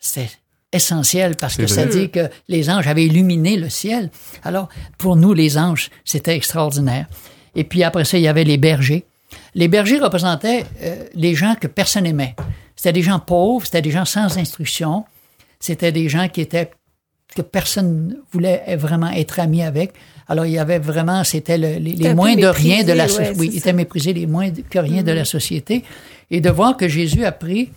c'était essentiel parce que ça dit que les anges avaient illuminé le ciel. Alors, pour nous, les anges, c'était extraordinaire. Et puis après ça, il y avait les bergers. Les bergers représentaient euh, les gens que personne aimait. C'était des gens pauvres, c'était des gens sans instruction, c'était des gens qui étaient que personne voulait vraiment être ami avec. Alors il y avait vraiment, c'était le- les, moins de rien de la méprisé, société. ouais, oui, étaient méprisés les moins que rien de la société. Et de voir que Jésus a pris,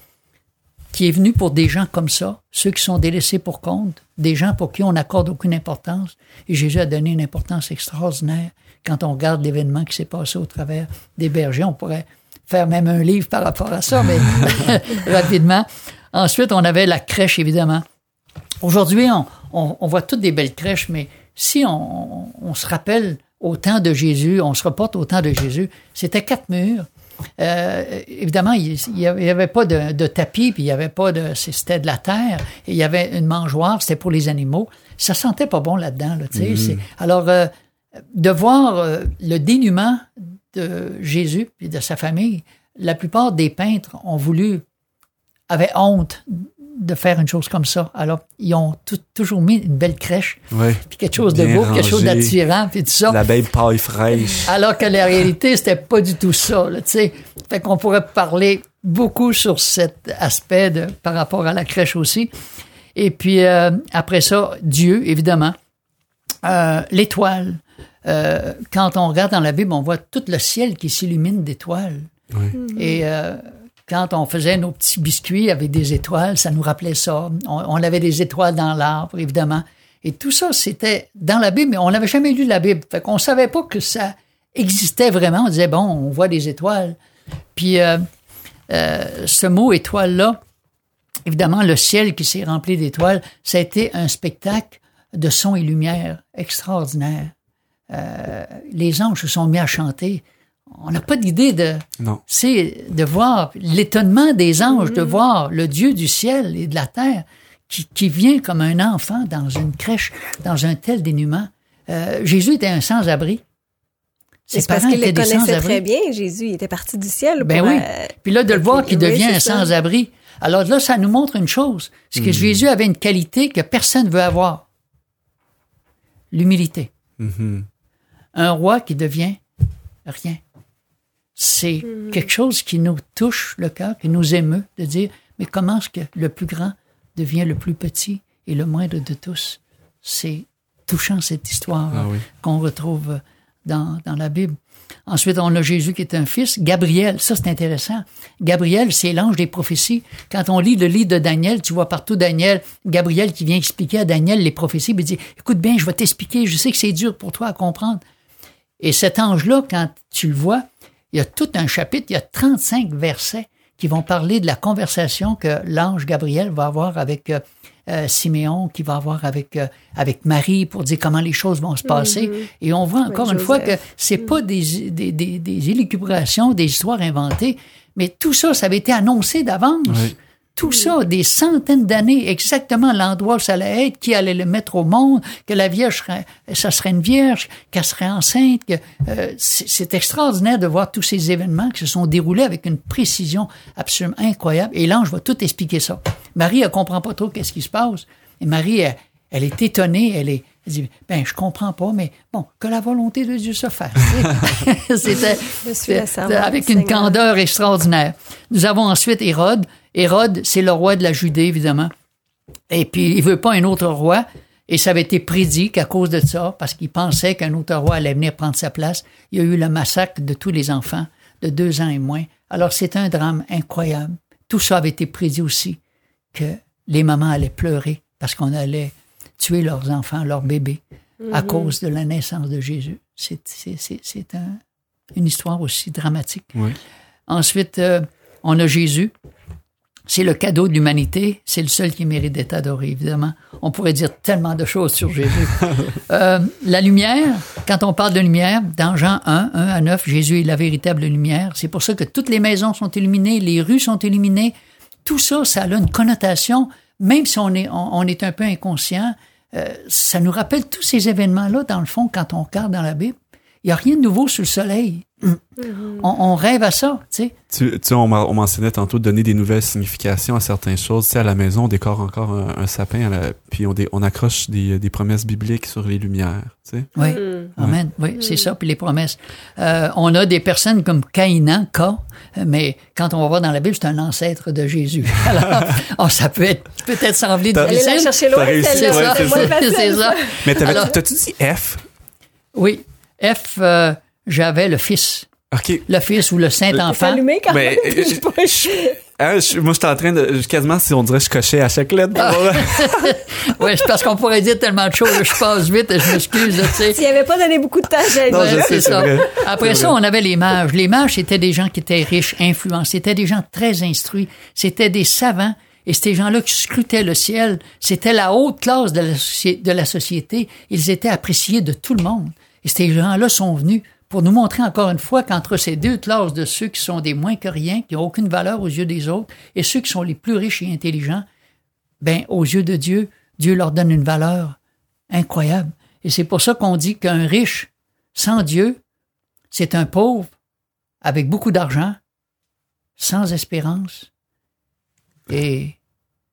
qui est venu pour des gens comme ça, ceux qui sont délaissés pour compte, des gens pour qui on n'accorde aucune importance. Et Jésus a donné une importance extraordinaire. Quand on regarde l'événement qui s'est passé au travers des bergers, on pourrait faire même un livre par rapport à ça, mais rapidement. Ensuite, on avait la crèche, évidemment. Aujourd'hui, on, on- on voit toutes des belles crèches, mais si on, on se rappelle au temps de Jésus, on se reporte au temps de Jésus, c'était quatre murs. Euh, évidemment, il n'y avait, pas de, de tapis, puis il n'y avait pas de. C'était de la terre, et il y avait une mangeoire, c'était pour les animaux. Ça sentait pas bon là-dedans. Là, tu sais, c'est- Alors, euh, de voir euh, le dénuement de Jésus et de sa famille, la plupart des peintres ont voulu, avaient honte de faire une chose comme ça. Alors, ils ont tout- toujours mis une belle crèche, Ouais. puis quelque chose de beau, quelque chose d'attirant, puis tout ça. La belle paille fraîche. Alors que la réalité, c'était pas du tout ça. Tu sais. fait qu'on pourrait parler beaucoup sur cet aspect de, par rapport à la crèche aussi. Et puis euh, après ça, Dieu, évidemment. Euh, L'étoile. Euh, quand on regarde dans la Bible, on voit tout le ciel qui s'illumine d'étoiles. Ouais. Et euh, on faisait nos petits biscuits avec des étoiles, ça nous rappelait ça. On, avait des étoiles dans l'arbre, évidemment. Et tout ça, c'était dans la Bible, mais on n'avait jamais lu la Bible. Fait qu'on savait pas que ça existait vraiment. On disait, bon, on voit des étoiles. Puis euh, euh, ce mot étoile-là, évidemment, le ciel qui s'est rempli d'étoiles, ça a été un spectacle de son et lumière extraordinaire. Euh, les anges se sont mis à chanter. On n'a pas d'idée de, Non. c'est de voir l'étonnement des anges, de voir le Dieu du ciel et de la terre qui, qui vient comme un enfant dans une crèche, dans un tel dénuement. Euh, Jésus était un sans-abri. Ses C'est parce parents qu'il les connaissait sans-abri. très bien, Jésus? Il était parti du ciel Ben oui. euh, Puis là, de le voir qu'il oui, devient un sans-abri. Alors là, ça nous montre une chose. C'est que Jésus avait une qualité que personne ne veut avoir. L'humilité. Mhm. Un roi qui devient rien. C'est quelque chose qui nous touche le cœur, qui nous émeut de dire, mais comment est-ce que le plus grand devient le plus petit et le moindre de tous? C'est touchant cette histoire Ah oui. qu'on retrouve dans, dans la Bible. Ensuite, on a Jésus qui est un fils. Gabriel, ça c'est intéressant. Gabriel, c'est l'ange des prophéties. Quand on lit le livre de Daniel, tu vois partout Daniel, Gabriel qui vient expliquer à Daniel les prophéties, puis il dit, écoute bien, je vais t'expliquer, je sais que c'est dur pour toi à comprendre. Et cet ange-là, quand tu le vois, il y a tout un chapitre, il y a 35 versets qui vont parler de la conversation que l'ange Gabriel va avoir avec euh, euh, Siméon, qui va avoir avec, euh, avec Marie pour dire comment les choses vont se passer. Et on voit encore une fois que c'est pas des, des, des, des élucubrations, des histoires inventées, mais tout ça, ça avait été annoncé d'avance. Oui. Tout ça, des centaines d'années, exactement l'endroit où ça allait être, qui allait le mettre au monde, que la Vierge serait, ça serait une Vierge, qu'elle serait enceinte. Que, euh, c'est extraordinaire de voir tous ces événements qui se sont déroulés avec une précision absolument incroyable. Et l'ange va tout expliquer ça. Marie, elle comprend pas trop qu'est-ce qui se passe. Et Marie, elle, elle est étonnée, elle est, elle dit, ben, je comprends pas, mais bon, que la volonté de Dieu se fasse. C'était avec une Seigneur. candeur extraordinaire. Nous avons ensuite Hérode. Hérode, c'est le roi de la Judée, évidemment. Et puis, il veut pas un autre roi. Et ça avait été prédit qu'à cause de ça, parce qu'il pensait qu'un autre roi allait venir prendre sa place, il y a eu le massacre de tous les enfants de deux ans et moins. Alors, c'est un drame incroyable. Tout ça avait été prédit aussi, que les mamans allaient pleurer parce qu'on allait tuer leurs enfants, leurs bébés, à cause de la naissance de Jésus. C'est, c'est, c'est, c'est un- une histoire aussi dramatique. Oui. Ensuite, euh, on a Jésus. C'est le cadeau de l'humanité. C'est le seul qui mérite d'être adoré, évidemment. On pourrait dire tellement de choses sur Jésus. Euh, la lumière, quand on parle de lumière, dans Jean 1, 1 à 9, Jésus est la véritable lumière. C'est pour ça que toutes les maisons sont illuminées, les rues sont illuminées. Tout ça, ça a une connotation, même si on est, on, on est un peu inconscient, euh, ça nous rappelle tous ces événements-là, dans le fond, quand on regarde dans la Bible. Il n'y a rien de nouveau sous le soleil. On, on rêve à ça, tu sais. Tu, tu sais, on, on mentionnait tantôt de donner des nouvelles significations à certaines choses. Tu sais, à la maison, on décore encore un, un sapin, à la- puis on, dé- on accroche des, des promesses bibliques sur les lumières. Tu sais. Oui, Mm. Amen. Oui, c'est ça, puis les promesses. Euh, on a des personnes comme Caïnan, K, mais quand on va voir dans la Bible, c'est un ancêtre de Jésus. Alors, oh, ça peut être peut-être sembler T'as- Allez la difficile. chercher loin, ouais, c'est ça. C'est ça. Mais t'as-tu dit F? Oui, F, euh, j'avais le fils. OK. Le fils ou le Saint-Enfant. allumé quand Mais, même. euh, Je sais pas. Hein, je- moi, j'étais en train de... je- Quasiment, si on dirait, je cochais à chaque lettre. Ah. Oui, c'est parce qu'on pourrait dire tellement de choses, je passe vite, je m'excuse, tu sais. S'il avait pas donné beaucoup de temps, j'allais je c'est ça. vrai. Après ça, vrai. on avait les mages. Les mages, c'était des gens qui étaient riches, influents. C'était des gens très instruits. C'était des savants. Et ces gens-là qui scrutaient le ciel, c'était la haute classe de la, soci- de la société. Ils étaient appréciés de tout le monde. Et ces gens-là sont venus pour nous montrer encore une fois qu'entre ces deux classes de ceux qui sont des moins que rien, qui n'ont aucune valeur aux yeux des autres, et ceux qui sont les plus riches et intelligents, ben, aux yeux de Dieu, Dieu leur donne une valeur incroyable. Et c'est pour ça qu'on dit qu'un riche sans Dieu, c'est un pauvre avec beaucoup d'argent, sans espérance et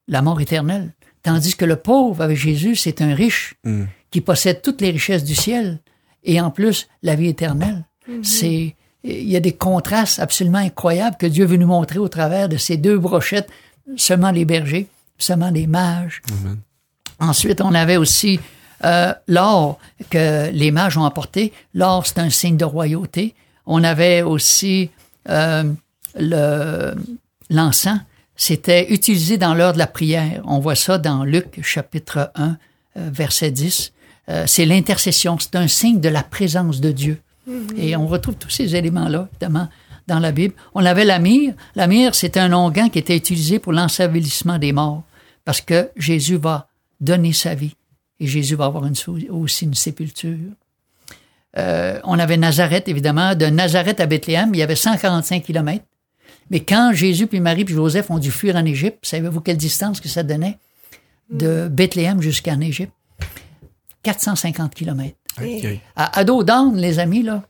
la mort éternelle. Tandis que le pauvre avec Jésus, c'est un riche Mm. qui possède toutes les richesses du ciel et en plus la vie éternelle. C'est il y a des contrastes absolument incroyables que Dieu veut nous montrer au travers de ces deux brochettes, seulement les bergers, seulement les mages. Amen. Ensuite, on avait aussi euh, l'or que les mages ont apporté. L'or, c'est un signe de royauté. On avait aussi euh, le l'encens. C'était utilisé dans l'heure de la prière. On voit ça dans Luc chapitre 1, euh, verset 10. Euh, c'est l'intercession. C'est un signe de la présence de Dieu. Et on retrouve tous ces éléments-là, évidemment, dans la Bible. On avait la myrrhe. La myrrhe, c'était un onguent qui était utilisé pour l'ensevelissement des morts. Parce que Jésus va donner sa vie. Et Jésus va avoir une, aussi une sépulture. Euh, on avait Nazareth, évidemment. De Nazareth à Bethléem, il y avait 145 kilomètres. Mais quand Jésus, puis Marie, puis Joseph ont dû fuir en Égypte, savez-vous quelle distance que ça donnait? De Bethléem jusqu'en Égypte? 450 kilomètres. Ok. À, à dos d'âne, les amis, là,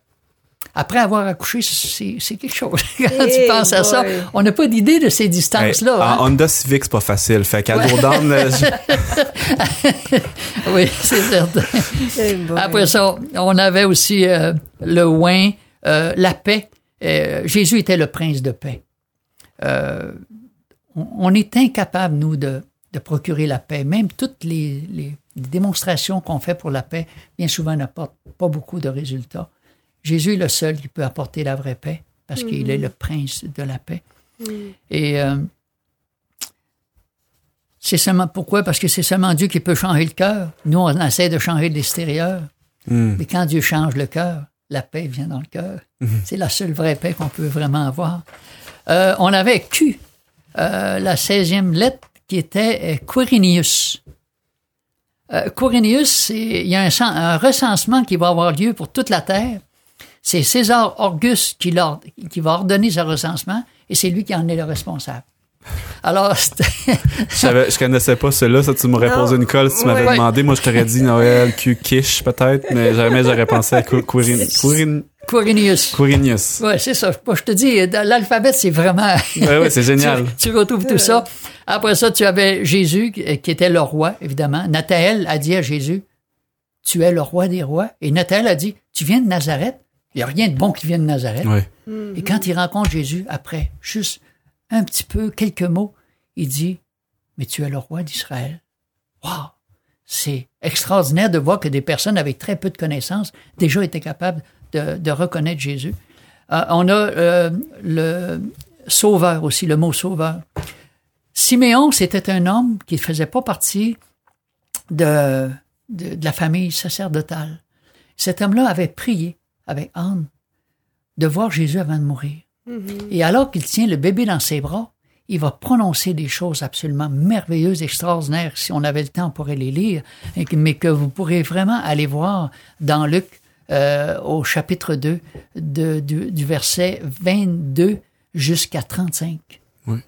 après avoir accouché, c'est quelque chose. Quand tu penses à ça, on n'a pas d'idée de ces Hey, distances-là. en hein? Honda Civic, c'est pas facile. Fait qu'à Dourdan, euh, je- Oui, c'est certain. Après ça, on avait aussi euh, le oin, euh, la paix. Euh, Jésus était le prince de paix. Euh, on, on est incapable, nous, de, de procurer la paix. Même toutes les, les démonstrations qu'on fait pour la paix, bien souvent, n'apportent pas beaucoup de résultats. Jésus est le seul qui peut apporter la vraie paix, parce qu'il est le prince de la paix. Et euh, c'est seulement pourquoi? Parce que c'est seulement Dieu qui peut changer le cœur. Nous, on essaie de changer l'extérieur. Hmm. Mais quand Dieu change le cœur, la paix vient dans le cœur. C'est la seule vraie paix qu'on peut vraiment avoir. Euh, on avait Q, euh, la 16e lettre, qui était euh, Quirinius. Euh, Quirinius, il y a un, recensement qui va avoir lieu pour toute la terre. C'est César Auguste qui, va ordonner ce recensement et c'est lui qui en est le responsable. Alors, c'était- je, je connaissais pas cela. Ça, tu m'aurais posé une colle si tu m'avais demandé. Moi, je t'aurais dit Noël, Q, Quiche, peut-être, mais jamais j'aurais pensé à Qu- Quirin, Quirin, Quirinius. Quirinius. Ouais, c'est ça. Moi, je te dis, dans l'alphabet, c'est vraiment. Ouais, ouais, c'est génial. tu, tu retrouves tout ça. Après ça, tu avais Jésus, qui qui était le roi, évidemment. Nathaël a dit à Jésus, tu es le roi des rois. Et Nathaël a dit, tu viens de Nazareth. Il n'y a rien de bon qui vient de Nazareth. Ouais. Et quand il rencontre Jésus, après, juste un petit peu, quelques mots, il dit, mais tu es le roi d'Israël. Wow! C'est extraordinaire de voir que des personnes avec très peu de connaissances déjà étaient capables de, de reconnaître Jésus. Euh, on a euh, le sauveur aussi, le mot sauveur. Siméon, c'était un homme qui ne faisait pas partie de, de, de la famille sacerdotale. Cet homme-là avait prié avec Anne de voir Jésus avant de mourir. Et alors qu'il tient le bébé dans ses bras, il va prononcer des choses absolument merveilleuses, extraordinaires. Si on avait le temps, on pourrait les lire, mais que vous pourrez vraiment aller voir dans Luc euh, au chapitre 2, de- du, du verset 22 jusqu'à 35. Oui.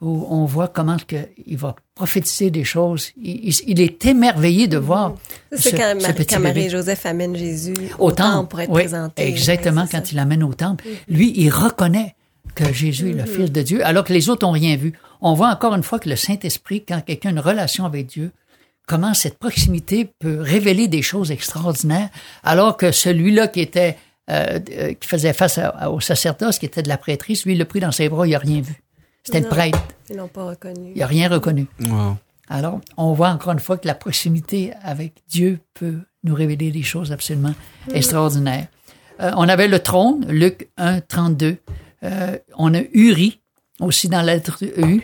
Où on voit comment que il va prophétiser des choses. Il, il- il est émerveillé de voir. C'est ce- quand, ce quand Marie-Joseph amène Jésus au temple pour être oui, présenté. Exactement, quand ça. il l'amène au temple. Lui, il reconnaît que Jésus est le Fils de Dieu, alors que les autres n'ont rien vu. On voit encore une fois que le Saint-Esprit, quand quelqu'un a une relation avec Dieu, comment cette proximité peut révéler des choses extraordinaires, alors que celui-là qui était euh, euh, qui faisait face à- au sacerdoce, qui était de la prêtrise, lui, il l'a pris dans ses bras, il n'a rien vu. C'était le prêtre, Ils l'ont pas reconnu. il n'a rien reconnu. Wow. Alors, on voit encore une fois que la proximité avec Dieu peut nous révéler des choses absolument extraordinaires. Euh, on avait le trône, Luc 1, 32. Euh, on a Uri, aussi dans la lettre U.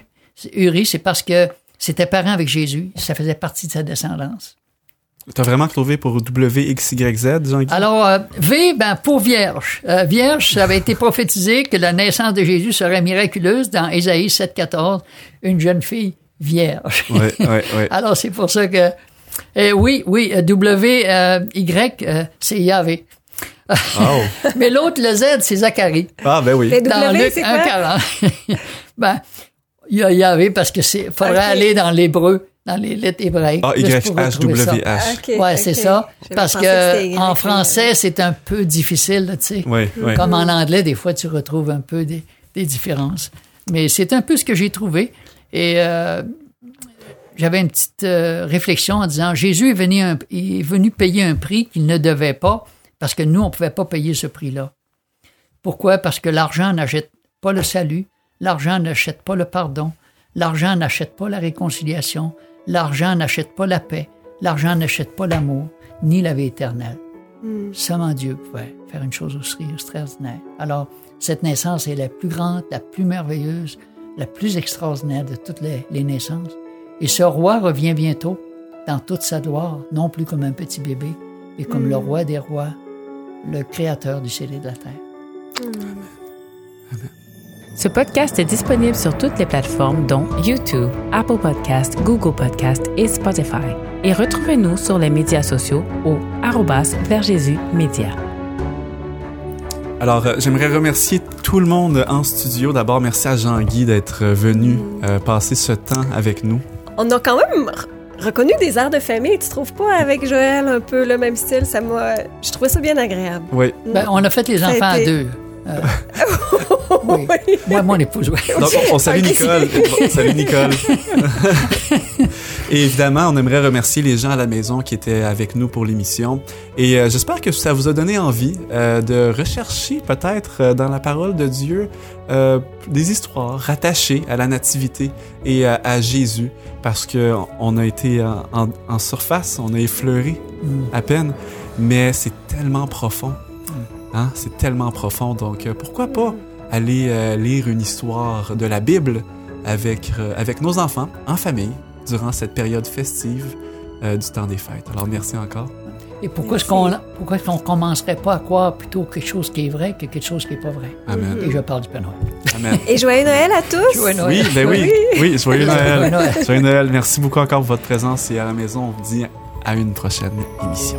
Uri, c'est parce que c'était parent avec Jésus. Ça faisait partie de sa descendance. T'as vraiment trouvé pour WXYZ, Jean-Guy? Alors, euh, V, ben, pour vierge. Euh, vierge, ça avait été prophétisé que la naissance de Jésus serait miraculeuse dans Ésaïe 7, 14. Une jeune fille vierge. Ouais, ouais, ouais. Alors, c'est pour ça que. euh, oui, oui, W, Y, euh, c'est Yahvé. Oh. Mais l'autre, le Z, c'est Zacharie. Ah, ben oui. Dans W, Luc c'est quoi? 1,40. ben, il y a Yahvé parce que c'est, faudrait aller dans l'hébreu, dans les lettres hébraïques. Ah. Y-H-W-H. Ok, Ouais, ok. c'est ça. Parce que en français, c'est un peu difficile, tu sais. Ouais, ouais. Comme en anglais, des fois, tu retrouves un peu des, des différences. Mais c'est un peu ce que j'ai trouvé. Et euh, j'avais une petite euh, réflexion en disant, Jésus est venu, un- il est venu payer un prix qu'il ne devait pas parce que nous, on ne pouvait pas payer ce prix-là. Pourquoi? Parce que l'argent n'achète pas le salut, l'argent n'achète pas le pardon, l'argent n'achète pas la réconciliation, l'argent n'achète pas la paix, l'argent n'achète pas l'amour, ni la vie éternelle. Seulement Dieu pouvait faire une chose aussi extraordinaire. Alors, cette naissance est la plus grande, la plus merveilleuse, la plus extraordinaire de toutes les, les naissances. Et ce roi revient bientôt dans toute sa gloire, non plus comme un petit bébé, mais comme le roi des rois, le créateur du ciel et de la terre. Ce podcast est disponible sur toutes les plateformes dont YouTube, Apple Podcast, Google Podcast et Spotify. Et retrouvez-nous sur les médias sociaux au arrobas vers Jésus Média. Alors, euh, j'aimerais remercier tout le monde en studio. D'abord, merci à Jean-Guy d'être euh, venu euh, passer ce temps avec nous. On a quand même reconnu des airs de famille, tu trouves pas, avec Joël, un peu le même style? Ça m'a... Je trouvais ça bien agréable. Oui. Ben, on a fait les Ça enfants à deux. Euh, oui. Moi, mon épouse, oui. Donc, on, on salue. Nicole. Bon, salut Nicole. Et évidemment, on aimerait remercier les gens à la maison qui étaient avec nous pour l'émission. Et euh, j'espère que ça vous a donné envie euh, de rechercher peut-être euh, dans la parole de Dieu euh, des histoires rattachées à la nativité et à, à Jésus. Parce que on a été en, en- en surface, on a effleuré Mm. à peine, mais c'est tellement profond. Hein? C'est tellement profond. Donc, euh, pourquoi pas aller euh, lire une histoire de la Bible avec, euh, avec nos enfants, en famille, durant cette période festive euh, du temps des fêtes. Alors, merci encore. Et pourquoi est-ce qu'on pourquoi est-ce qu'on commencerait pas à croire plutôt quelque chose qui est vrai que quelque chose qui n'est pas vrai? Amen. Et je parle du Père Noël. Amen. Et joyeux Noël à tous! Joyeux Noël. Oui, ben oui. Oui, joyeux Joyeux Noël. Noël. Joyeux Noël. Merci beaucoup encore pour votre présence et à la maison, on vous dit à une prochaine émission.